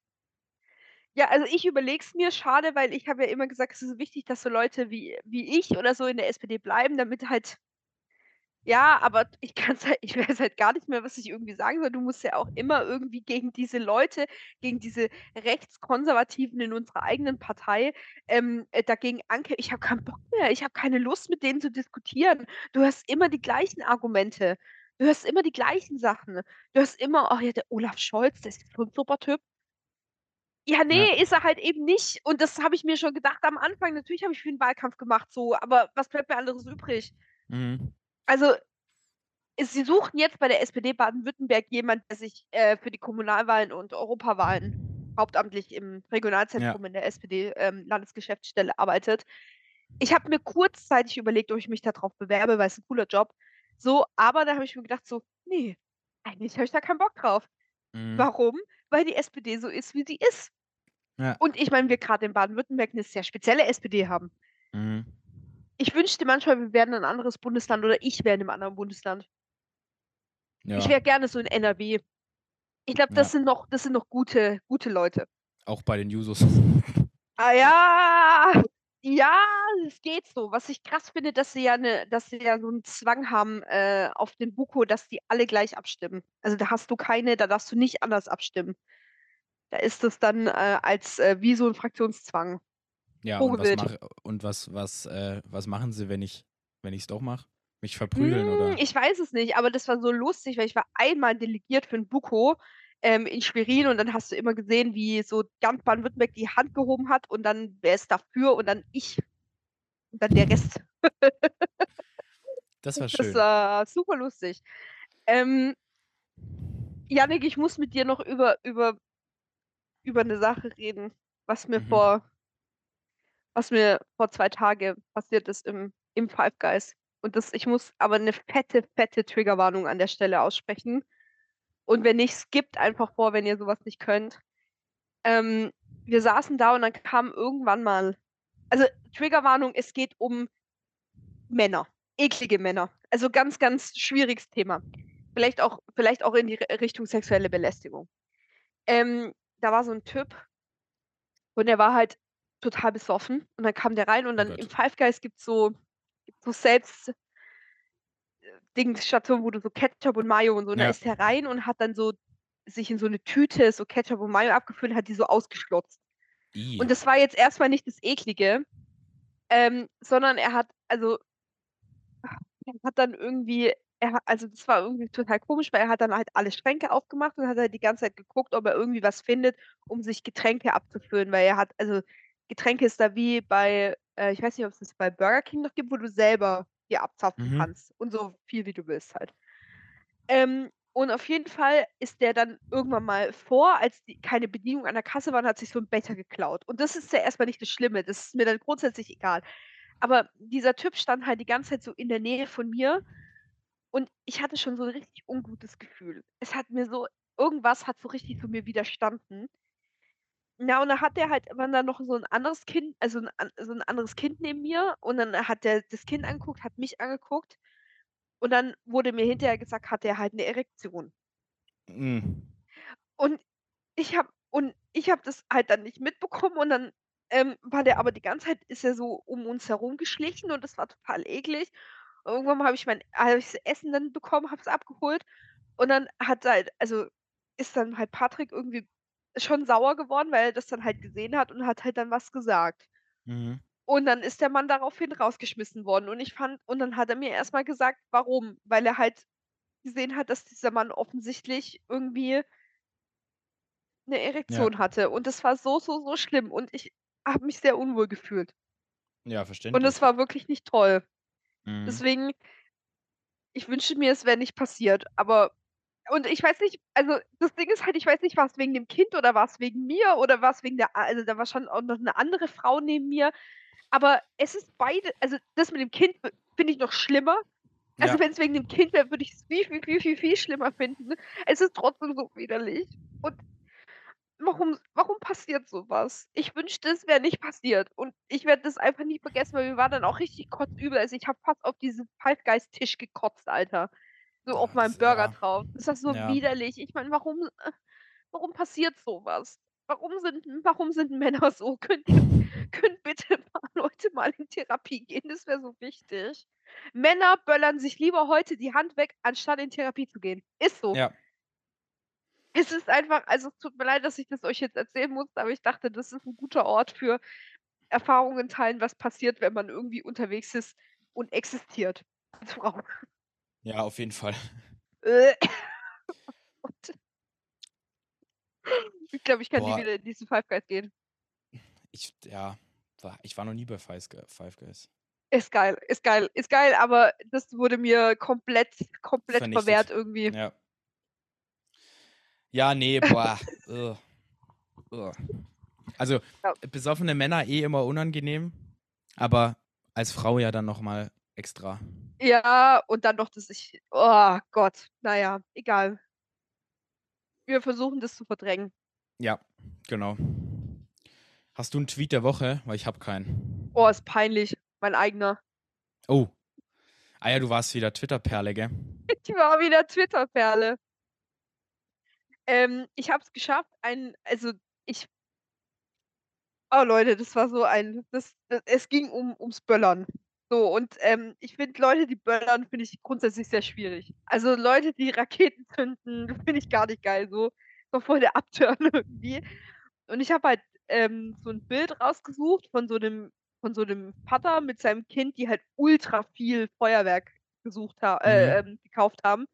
ja, also ich überlege es mir, schade, weil ich habe ja immer gesagt, es ist wichtig, dass so Leute wie wie ich oder so in der SPD bleiben, damit halt ja, aber ich kann's halt ich weiß halt gar nicht mehr, was ich irgendwie sagen soll. Du musst ja auch immer irgendwie gegen diese Leute, gegen diese Rechtskonservativen in unserer eigenen Partei, ähm, äh, dagegen ankä ich habe keinen Bock mehr. Ich habe keine Lust, mit denen zu diskutieren. Du hörst immer die gleichen Argumente. Du hörst immer die gleichen Sachen. Du hörst immer: „Oh ja, der Olaf Scholz, das ist so 'n super Typ.“ Ja, ne, Ja. ist er halt eben nicht. Und das habe ich mir schon gedacht am Anfang. Natürlich habe ich für 'n Wahlkampf gemacht so, aber was bleibt mir anderes übrig? Mhm. Also, sie suchen jetzt bei der SPD Baden-Württemberg jemand, der sich, äh, für die Kommunalwahlen und Europawahlen hauptamtlich im Regionalzentrum in der SPD, ähm, Landesgeschäftsstelle arbeitet. Ich habe mir kurzzeitig überlegt, ob ich mich da drauf bewerbe, weil es 'n cooler Job. So, aber dann habe ich mir gedacht so: „Ne, eigentlich habe ich da keinen Bock drauf.“ Mhm. Warum? Weil die SPD so ist, wie sie ist. Ja. Und ich meine, wir grad in Baden-Württemberg 'ne sehr spezielle SPD haben. Mhm. Ich wünschte manchmal, wir wären 'n anderes Bundesland oder ich wäre in 'nem anderen Bundesland. Ich Ja. wäre gerne so in NRW. Ich glaube, das Ja. sind noch das sind noch gute gute Leute. Auch bei den Jusos. Ah ja, ja, es geht so. Was ich krass finde, dass sie ja 'ne dass sie ja so 'n Zwang haben, äh, auf den Buko, dass die alle gleich abstimmen. Also, da hast du keine da darfst du nicht anders abstimmen. Da ist das dann, äh, als, äh wie so 'n Fraktionszwang. Ja, und was mach und was was, äh was machen sie, wenn ich wenn ich's doch mache? Mich verprügeln, Hm, oder? ich weiß es nicht, aber das war so lustig, weil ich war einmal delegiert für 'n Buko, ähm, in Schwerin und dann hast du immer gesehen, wie so ganz Baden-Württemberg die Hand gehoben hat und dann wer ist dafür und dann ich. Und dann der Rest. Das war Das schön. war super lustig. Ähm Jannik, ich muss mit dir noch über über über 'ne Sache reden, was mir Mhm. vor was mir vor 2 Tage passiert ist im im Five Guys. Und das ich muss aber 'ne fette, fette Triggerwarnung an der Stelle aussprechen. Und wenn nicht, skippt einfach vor, wenn ihr so was nicht könnt. Ähm, wir saßen da und dann kam irgendwann mal also, Triggerwarnung, es geht um Männer, eklige Männer. Also, ganz, ganz schwieriges Thema. Vielleicht auch vielleicht auch in die Richtung sexuelle Belästigung. Ähm, da war so 'n Typ und der war halt total besoffen und dann kam der rein und Oh dann im Gott. Five Guys gibt's so gibt's so selbst äh, Dingsstation, wo du so Ketchup und Mayo und so und da Ja. ist der rein und hat dann so sich in so 'ne Tüte so Ketchup und Mayo abgefüllt und hat die so ausgeschlotzt. I. Und das war jetzt erst mal nicht das Eklige, ähm, sondern er hat also er hat dann irgendwie er also, das war irgendwie total komisch, weil er hat dann halt alle Schränke aufgemacht und hat halt die ganze Zeit geguckt, ob er irgendwie was findet, um sich Getränke abzufüllen, weil er hat also, Getränke ist da wie bei äh, ich weiß nicht, ob's das bei Burger King noch gibt, wo du selber dir abzapfen Mhm. kannst und so viel wie du willst halt. Ähm, und auf jeden Fall ist der dann irgendwann mal vor, als die keine Bedienung an der Kasse war und hat sich so 'n Becher geklaut. Und das ist ja erst mal nicht das Schlimme, das ist mir dann grundsätzlich egal. Aber dieser Typ stand halt die ganze Zeit so in der Nähe von mir und ich hatte schon so 'n richtig ungutes Gefühl. Es hat mir so irgendwas hat so richtig so mir widerstanden. Na, und dann hat der halt war da noch so 'n anderes Kind also, 'n an so 'n anderes Kind neben mir und dann hat der das Kind angeguckt, hat mich angeguckt und dann wurde mir hinterher gesagt, hat der halt 'ne Erektion. Hm. Und ich habe und ich habe das halt dann nicht mitbekommen und dann, ähm, war der aber die ganze Zeit ist er so um uns herum geschlichen und das war total eklig. Irgendwann mal habe ich mein habe ich das Essen dann bekommen, habe es abgeholt und dann hat halt also, ist dann halt Patrick irgendwie schon sauer geworden, weil er das dann halt gesehen hat und hat halt dann was gesagt. Mhm. Und dann ist der Mann daraufhin rausgeschmissen worden und ich fand und dann hat er mir erst mal gesagt, warum, weil er halt gesehen hat, dass dieser Mann offensichtlich irgendwie 'ne Ja. Erektion hatte und das war so, so, so schlimm und ich habe mich sehr unwohl gefühlt. Ja, Und es verständlich. war wirklich nicht toll. Mhm. Deswegen ich wünschte mir, es wäre nicht passiert, aber und ich weiß nicht also, das Ding ist halt, ich weiß nicht, war's wegen dem Kind oder war's wegen mir oder war's wegen der also, da war schon auch noch 'ne andere Frau neben mir, aber es ist beide also, das mit dem Kind finde ich noch schlimmer. Also, Ja. wenn's wegen dem Kind wäre, würde ich's viel, viel, viel, viel, viel schlimmer finden. Es ist trotzdem so widerlich und warum warum passiert so was? Ich wünschte, es wäre nicht passiert und ich werde das einfach nie vergessen, weil mir war dann auch richtig kotzübel. Also, ich habe fast auf diesen Five Guys Tisch gekotzt, Alter, so auf das Burger ja. drauf. Das war so Ja. widerlich. Ich meine, warum äh, warum passiert so was? Warum sind warum sind Männer so? Könnt ihr können bitte paar Leute mal in Therapie gehen? Das wäre so wichtig. Männer böllern sich lieber heute die Hand weg, anstatt in Therapie zu gehen. Ist so. Ja. Es ist einfach also, es tut mir leid, dass ich das euch jetzt erzählen muss, aber ich dachte, das ist 'n guter Ort für Erfahrungen teilen, was passiert, wenn man irgendwie unterwegs ist und existiert als Frau. Ja, auf jeden Fall. Gott. Ich glaube, ich kann nie Boah. wieder in diesen Five Guys gehen. Ich ja, war ich war noch nie bei Five Guys. Ist geil, ist geil, ist geil, aber das wurde mir komplett komplett verwehrt Vernichtet. irgendwie. Ja. Ja, ne, boah. Also, Ja. besoffene Männer eh immer unangenehm, aber als Frau ja dann noch mal extra. Ja, und dann noch, dass ich oh Gott, na ja, egal. Wir versuchen das zu verdrängen. Ja, genau. Hast du 'n Tweet der Woche? Weil ich habe keinen. Oh, ist peinlich, mein eigener. Oh. Ah ja, du warst wieder Twitter-Perle, gell? Ich war wieder Twitter-Perle. Ähm, ich habe es geschafft, ein also, ich Oh Leute, das war so ein das e es ging um ums Böllern. So und, ähm, ich finde Leute, die böllern, finde ich grundsätzlich sehr schwierig. Also, Leute, die Raketen zünden, finde ich gar nicht geil so. So voll der Upturn irgendwie. Und ich habe halt, ähm, so 'n Bild rausgesucht von so 'nem von so 'nem Vater mit seinem Kind, die halt ultra viel Feuerwerk gesucht ha äh, Mhm. ähm, gekauft haben.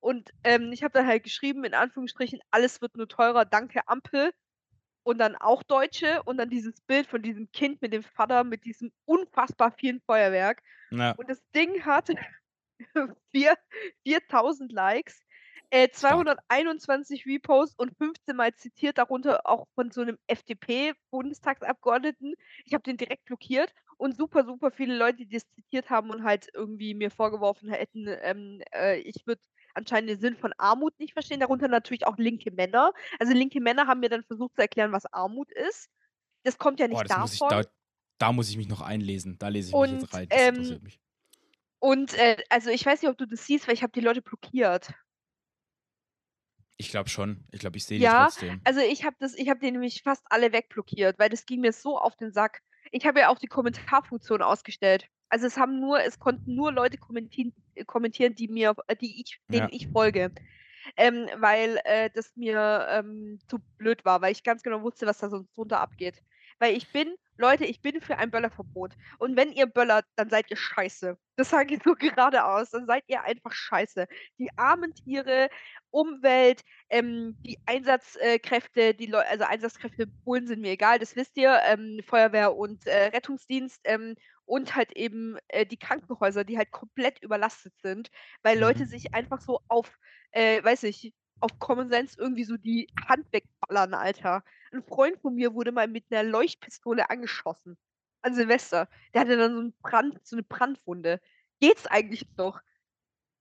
Und, ähm, ich habe dann halt geschrieben, in Anführungsstrichen: „Alles wird nur teurer, danke Ampel.“ Und dann auch Deutsche und dann dieses Bild von diesem Kind mit dem Vater mit diesem unfassbar vielen Feuerwerk. Ja. Und das Ding hat vier 4.000 Likes. Äh, Stark. 221 Reposts und 15 Mal zitiert, darunter auch von so 'nem FDP-Bundestagsabgeordneten. Ich habe den direkt blockiert und super, super viele Leute, die das zitiert haben und halt irgendwie mir vorgeworfen hätten, ähm, äh, ich würde anscheinend den Sinn von Armut nicht verstehen, darunter natürlich auch linke Männer. Also, linke Männer haben mir dann versucht zu erklären, was Armut ist. Das kommt ja nicht das muss ich davon. da da muss ich mich noch einlesen. Da lese ich mich Und, jetzt rein. Das ähm interessiert mich. und, äh, also, ich weiß nicht, ob du das siehst, weil ich habe die Leute blockiert. Ich glaube schon. Ich glaube, ich sehe die Ja, trotzdem. also, ich habe das ich habe die nämlich fast alle wegblockiert, weil das ging mir so auf den Sack. Ich habe ja auch die Kommentarfunktion ausgestellt. Also, es haben nur es konnten nur Leute kommentin äh, kommentieren, die mir äh, die ich denen Ja. ich folge. Ähm, weil, äh, das mir, ähm, zu blöd war, weil ich ganz genau wusste, was da sonst drunter abgeht. Weil ich bin Leute, ich bin für ein Böllerverbot. Und wenn ihr böllert, dann seid ihr scheiße. Das sage ich so geradeaus, dann seid ihr einfach scheiße. Die armen Tiere, Umwelt, ähm, die Einsatz äh, Kräfte, die Leu also, Einsatzkräfte, Bullen sind mir egal, das wisst ihr, ähm, Feuerwehr und, äh, Rettungsdienst, ähm, und halt eben, äh, die Krankenhäuser, die halt komplett überlastet sind, weil Leute Mhm. sich einfach so auf, äh, weiß nicht, auf Common Sense irgendwie so die Hand wegballern, Alter. 'N Freund von mir wurde mal mit 'ner Leuchtpistole angeschossen an Silvester. Der hatte dann so 'n Brand so 'ne Brandwunde. Geht's eigentlich noch?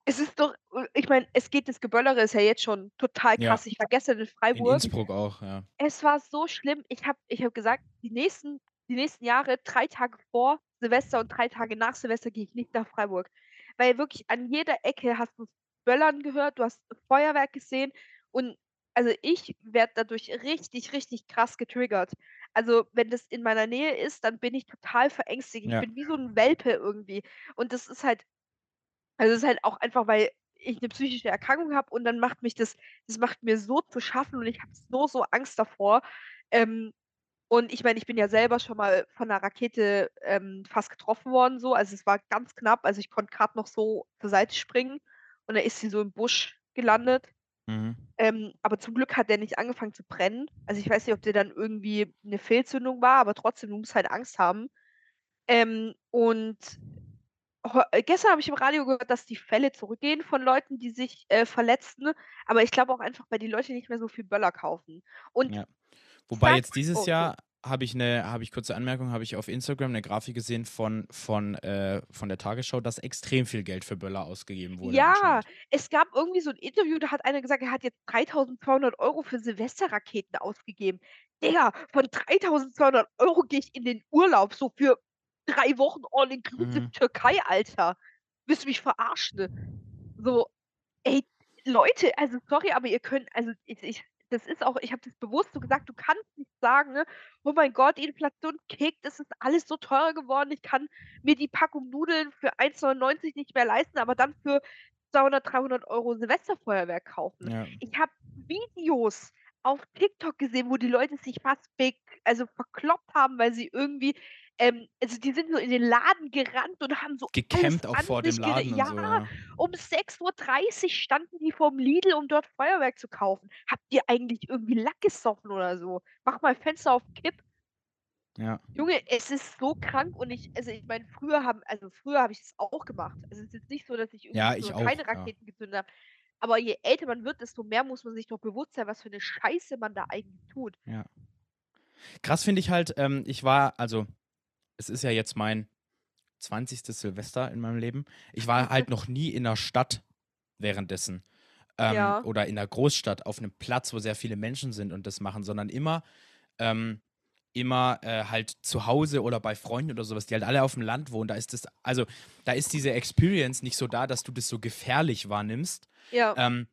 Es ist doch äh, ich meine, es geht das Geböllere ist ja jetzt schon total Ja. krass. Ich war gestern in In Freiburg. Innsbruck auch, ja. Es war so schlimm. Ich habe ich habe gesagt, die nächsten die nächsten Jahre, 3 Tage vor Silvester und 3 Tage nach Silvester gehe ich nicht nach Freiburg. Weil wirklich an jeder Ecke hast du's Böllern gehört, du hast Feuerwerk gesehen und also, ich werde dadurch richtig, richtig krass getriggert. Also, wenn das in meiner Nähe ist, dann bin ich total verängstigt. Ich Ja. bin wie so 'n Welpe irgendwie. Und das ist halt also, es ist halt auch einfach, weil ich 'ne psychische Erkrankung habe und dann macht mich das das macht mir so zu schaffen und ich habe so, so Angst davor. Ähm, und ich meine, ich bin ja selber schon mal von 'ner Rakete, ähm, fast getroffen worden so. Also, es war ganz knapp. Also, ich konnte grad noch so zur Seite springen und dann ist sie so im Busch gelandet. Mhm. Ähm, aber zum Glück hat der nicht angefangen zu brennen. Also, ich weiß nicht, ob der dann irgendwie 'ne Fehlzündung war, aber trotzdem, du musst halt Angst haben. Ähm, und äh, gestern habe ich im Radio gehört, dass die Fälle zurückgehen von Leuten, die sich, äh, verletzten, aber ich glaube auch einfach, weil die Leute nicht mehr so viel Böller kaufen. Und Ja. Wobei jetzt dieses oh. Jahr habe ich 'ne habe ich kurze Anmerkung, habe ich auf Instagram 'ne Grafik gesehen von von, äh von der Tagesschau, dass extrem viel Geld für Böller ausgegeben wurde Ja, es gab irgendwie so 'n Interview, da hat einer gesagt, er hat jetzt 3.200 € für Silvesterraketen ausgegeben. Digga, von 3.200 € gehe ich in den Urlaub, so für 3 Wochen all inclusive Mhm. Türkei, Alter. Willst du mich verarschen? So, ey, Leute, also, sorry, aber ihr könnt also, ich ich das ist auch ich habe das bewusst so gesagt, du kannst nicht sagen, ne: „Oh mein Gott, die Inflation kickt, es ist alles so teuer geworden. Ich kann mir die Packung Nudeln für 1,99 € nicht mehr leisten, aber dann für 200, 300 € Silvesterfeuerwerk kaufen.“ Ja. Ich habe Videos auf TikTok gesehen, wo die Leute sich fast also, verkloppt haben, weil sie irgendwie ähm, also, die sind so in den Laden gerannt und haben so Gecampt auch vor dem Laden ja, so, ja. um 6:30 Uhr standen die vorm Lidl, um dort Feuerwerk zu kaufen. Habt ihr eigentlich irgendwie Lack gesoffen oder so? Mach mal Fenster auf Kipp. Ja. Junge, es ist so krank und ich also, ich meine, früher haben also, früher habe ich das auch gemacht. Also, es ist jetzt nicht so, dass ich Ja, irgendwie ich früher auch, keine ja. Raketen gezündet habe. Aber je älter man wird, desto mehr muss man sich doch bewusst sein, was für 'ne Scheiße man da eigentlich tut. Ja. Krass finde ich halt, ähm, ich war also, es ist ja jetzt mein 20. Silvester in meinem Leben. Ich war halt noch nie in 'ner Stadt währenddessen, ähm, Ja. oder in 'ner Großstadt auf 'nem Platz, wo sehr viele Menschen sind und das machen, sondern immer ähm, immer, äh, halt zu Hause oder bei Freunden oder so was, die halt alle auf'm Land wohnen. Da ist das also, da ist diese Experience nicht so da, dass du das so gefährlich wahrnimmst. Ja. Ähm,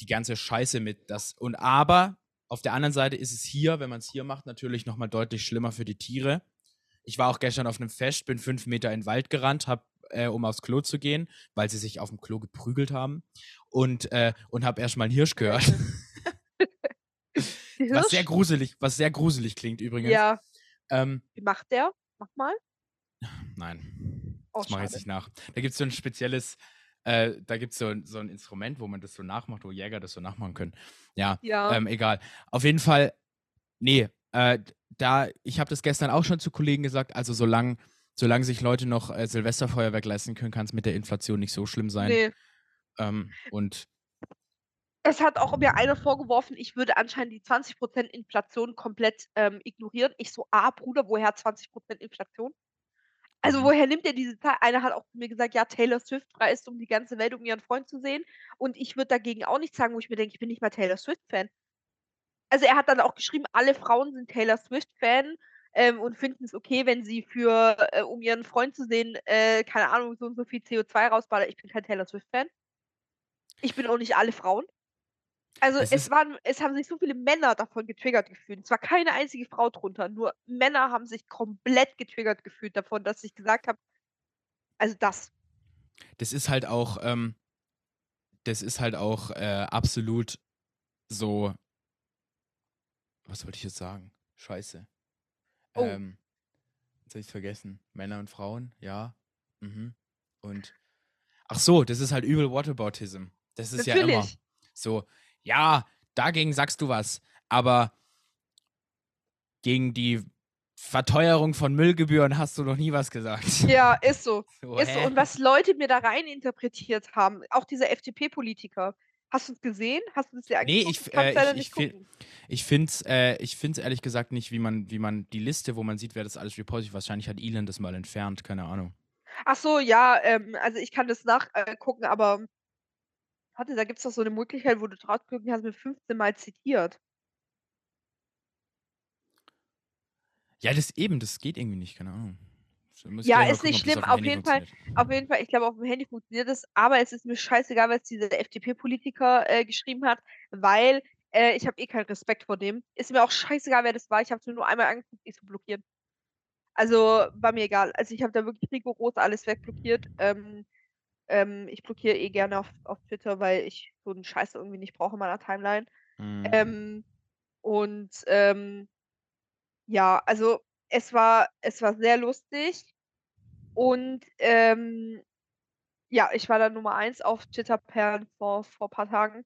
die ganze Scheiße mit das und aber auf der anderen Seite ist es hier, wenn man's hier macht, natürlich noch mal deutlich schlimmer für die Tiere. Ich war auch gestern auf 'nem Fest, bin 5 Meter in Wald gerannt, habe äh, um aufs Klo zu gehen, weil sie sich auf'm Klo geprügelt haben und äh, und habe erst mal 'n Hirsch gehört. Was sehr gruselig was sehr gruselig klingt übrigens. Ja. Ähm Wie macht der? Mach mal. Nein, Oh, das mache ich jetzt nicht nach. Da gibt's so 'n spezielles äh, da gibt's so 'n so 'n Instrument, wo man das so nachmacht, wo Jäger das so nachmachen können. Ja, Ja. ähm, egal. Auf jeden Fall, ne, äh, da ich habe das gestern auch schon zu Kollegen gesagt, also, solang solange sich Leute noch, äh, Silvesterfeuerwerk leisten können, kann's mit der Inflation nicht so schlimm sein. Ne. Ähm, und Es hat auch mir einer vorgeworfen, ich würde anscheinend die 20% Inflation komplett, ähm, ignorieren. Ich so: „Ah, Bruder, woher 20% Inflation?“ Also, Mhm. woher nimmt er diese Zahl? Einer hat auch zu mir gesagt: „Ja, Taylor Swift reist um die ganze Welt, um ihren Freund zu sehen.“ Und ich würde dagegen auch nichts sagen, wo ich mir denke: „Ich bin nicht mal Taylor Swift-Fan.“ Also, er hat dann auch geschrieben, alle Frauen sind Taylor Swift-Fan, ähm, und finden es okay, wenn sie für äh, um ihren Freund zu sehen, äh, keine Ahnung, so und so viel CO2 rausballert. Ich bin kein Taylor Swift-Fan. Ich bin auch nicht alle Frauen. Also, Es es waren es haben sich so viele Männer davon getriggert gefühlt. Es war keine einzige Frau drunter, nur Männer haben sich komplett getriggert gefühlt davon, dass ich gesagt habe also das. das ist halt auch, ähm das ist halt auch, äh, absolut so was wollte ich jetzt sagen? Scheiße. Oh. Ähm, jetzt habe ich's vergessen. Männer und Frauen, ja. Mhm. Und ach so, das ist halt übel Whataboutism. Das ist ja immer Natürlich. so: „Ja, dagegen sagst du was, aber gegen die Verteuerung von Müllgebühren hast du noch nie was gesagt.“ Ja, ist so. So, Ist so. Und was Leute mir da rein interpretiert haben, auch dieser FDP-Politiker. Hast du's gesehen? Hast du es dir angeguckt? ich Ich kann's äh, ich ich finde es äh, ich es ehrlich gesagt nicht, wie man wie man die Liste, wo man sieht, wer das alles repostet wahrscheinlich hat Elon das mal entfernt, keine Ahnung. Ach so, ja, ähm, also ich kann das nach äh, gucken, aber warte, da gibt's doch so 'ne Möglichkeit, wo du draufklicken kannst mit 15 Mal zitiert. Ja, das eben, das geht irgendwie nicht, keine Ahnung. So, muss ich Ja, gleich mal ist gucken, nicht ob das schlimm. Auf Handy jeden Fall funktioniert. auf jeden Fall, ich glaube, aufm Handy funktioniert das, aber es ist mir scheißegal, was dieser FDP-Politiker, äh, geschrieben hat, weil, äh, ich habe eh keinen Respekt vor dem. Ist mir auch scheißegal, wer das war. Ich habe es mir nur einmal angeguckt, ich so: „Blockieren.“ Also, war mir egal. Also, ich habe da wirklich rigoros alles wegblockiert. Ähm, ähm, ich blockiere eh gerne auf auf Twitter, weil ich so 'n Scheiß irgendwie nicht brauche in meiner Timeline. Mhm. Ähm, und, ähm, ja, also es war es war sehr lustig und, ähm, ja, ich war dann Nummer 1 auf Twitter-Perlen vor vor paar Tagen.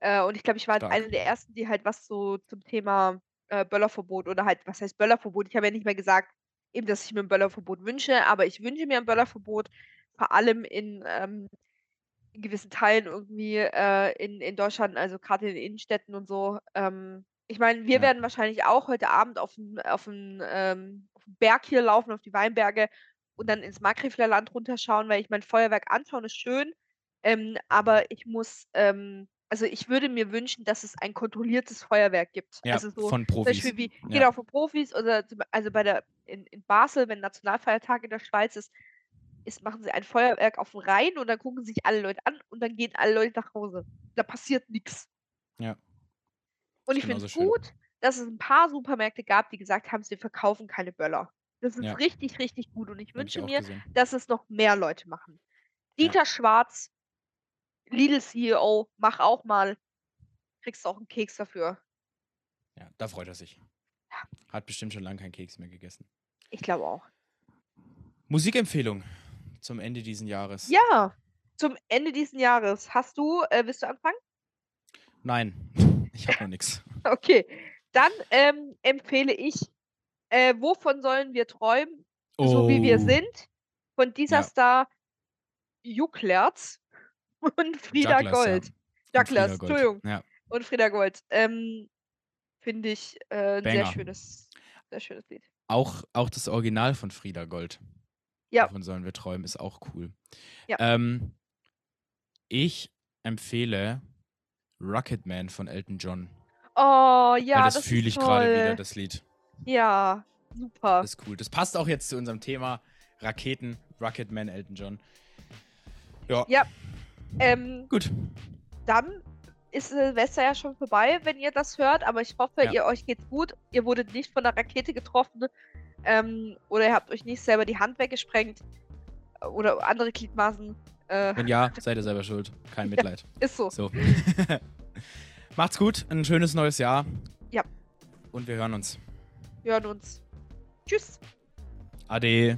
Äh, und ich glaube, ich war halt eine der Ersten, die halt was so zum Thema, äh, Böllerverbot oder halt was heißt Böllerverbot? Ich habe ja nicht mehr gesagt, eben, dass ich mir 'n Böllerverbot wünsche, aber ich wünsche mir 'n Böllerverbot, vor allem in, ähm in gewissen Teilen irgendwie, äh, in in Deutschland, also grade in den Innenstädten und so. Ähm, ich meine, wir Ja. werden wahrscheinlich auch heute Abend auf 'n auf ähm auf Berg hier laufen, auf die Weinberge und dann ins Markgräfler Land runterschauen, weil ich meine, Feuerwerk anschauen ist schön, ähm, aber ich muss, ähm also ich würde mir wünschen, dass es ein kontrolliertes Feuerwerk gibt. Ja, Also so von zum Profis. Beispiel wie Ja. genau, von Profis oder zum also bei der in in Basel, wenn Nationalfeiertag in der Schweiz ist ist machen sie ein Feuerwerk aufm Rhein und dann gucken sich alle Leute an und dann gehen alle Leute nach Hause. Da passiert nix. Ja. Und ich finde es schön. gut, dass es 'n paar Supermärkte gab, die gesagt haben, sie verkaufen keine Böller. Das ist Ja. richtig, richtig gut und ich ich wünsche auch mir, gesehen. dass es noch mehr Leute machen. Ja. Dieter Schwarz, Lidl-CEO, mach auch mal. Kriegst auch 'n Keks dafür. Ja, da freut er sich. Ja. Hat bestimmt schon lang keinen Keks mehr gegessen. Ich glaube auch. Musikempfehlung zum Ende diesen Jahres. Ja, zum Ende diesen Jahres. Hast du äh, willst du anfangen? Nein, ich habe noch nix. Okay, dann, ähm, empfehle ich, äh, „Wovon sollen wir träumen? So wie wir Oh. sind“ von Ja. Disaster Juclerz und Frieda ja. Gold. Und Frieda Jugglers, Gold. Entschuldigung. Ja. Und Frieda Gold. Ähm, finde ich, äh, 'n sehr schönes sehr schönes Lied. Auch auch das Original von Frieda Gold. Ja. „Wovon sollen wir träumen?“ ist auch cool. Ja. Ähm ich empfehle „Rocketman“ von Elton John. Oh, ja, das das fühle ich grade wieder, das Lied. Ja, super. Das ist cool. Das passt auch jetzt zu unserem Thema Raketen, Rocketman, Elton John. Ja. Ja. Ähm Gut. dann ist Silvester ja schon vorbei, wenn ihr das hört, aber ich hoffe, Ja. ihr euch geht's gut. Ihr wurdet nicht von 'ner Rakete getroffen, ähm, oder ihr habt euch nicht selber die Hand weggesprengt oder andere Gliedmaßen. Äh, Wenn ja, seid ihr selber schuld. Kein Ja, Mitleid. ist so. So. Macht's gut, 'n schönes neues Jahr. Ja. Und wir hören uns. Wir hören uns. Tschüss. Ade.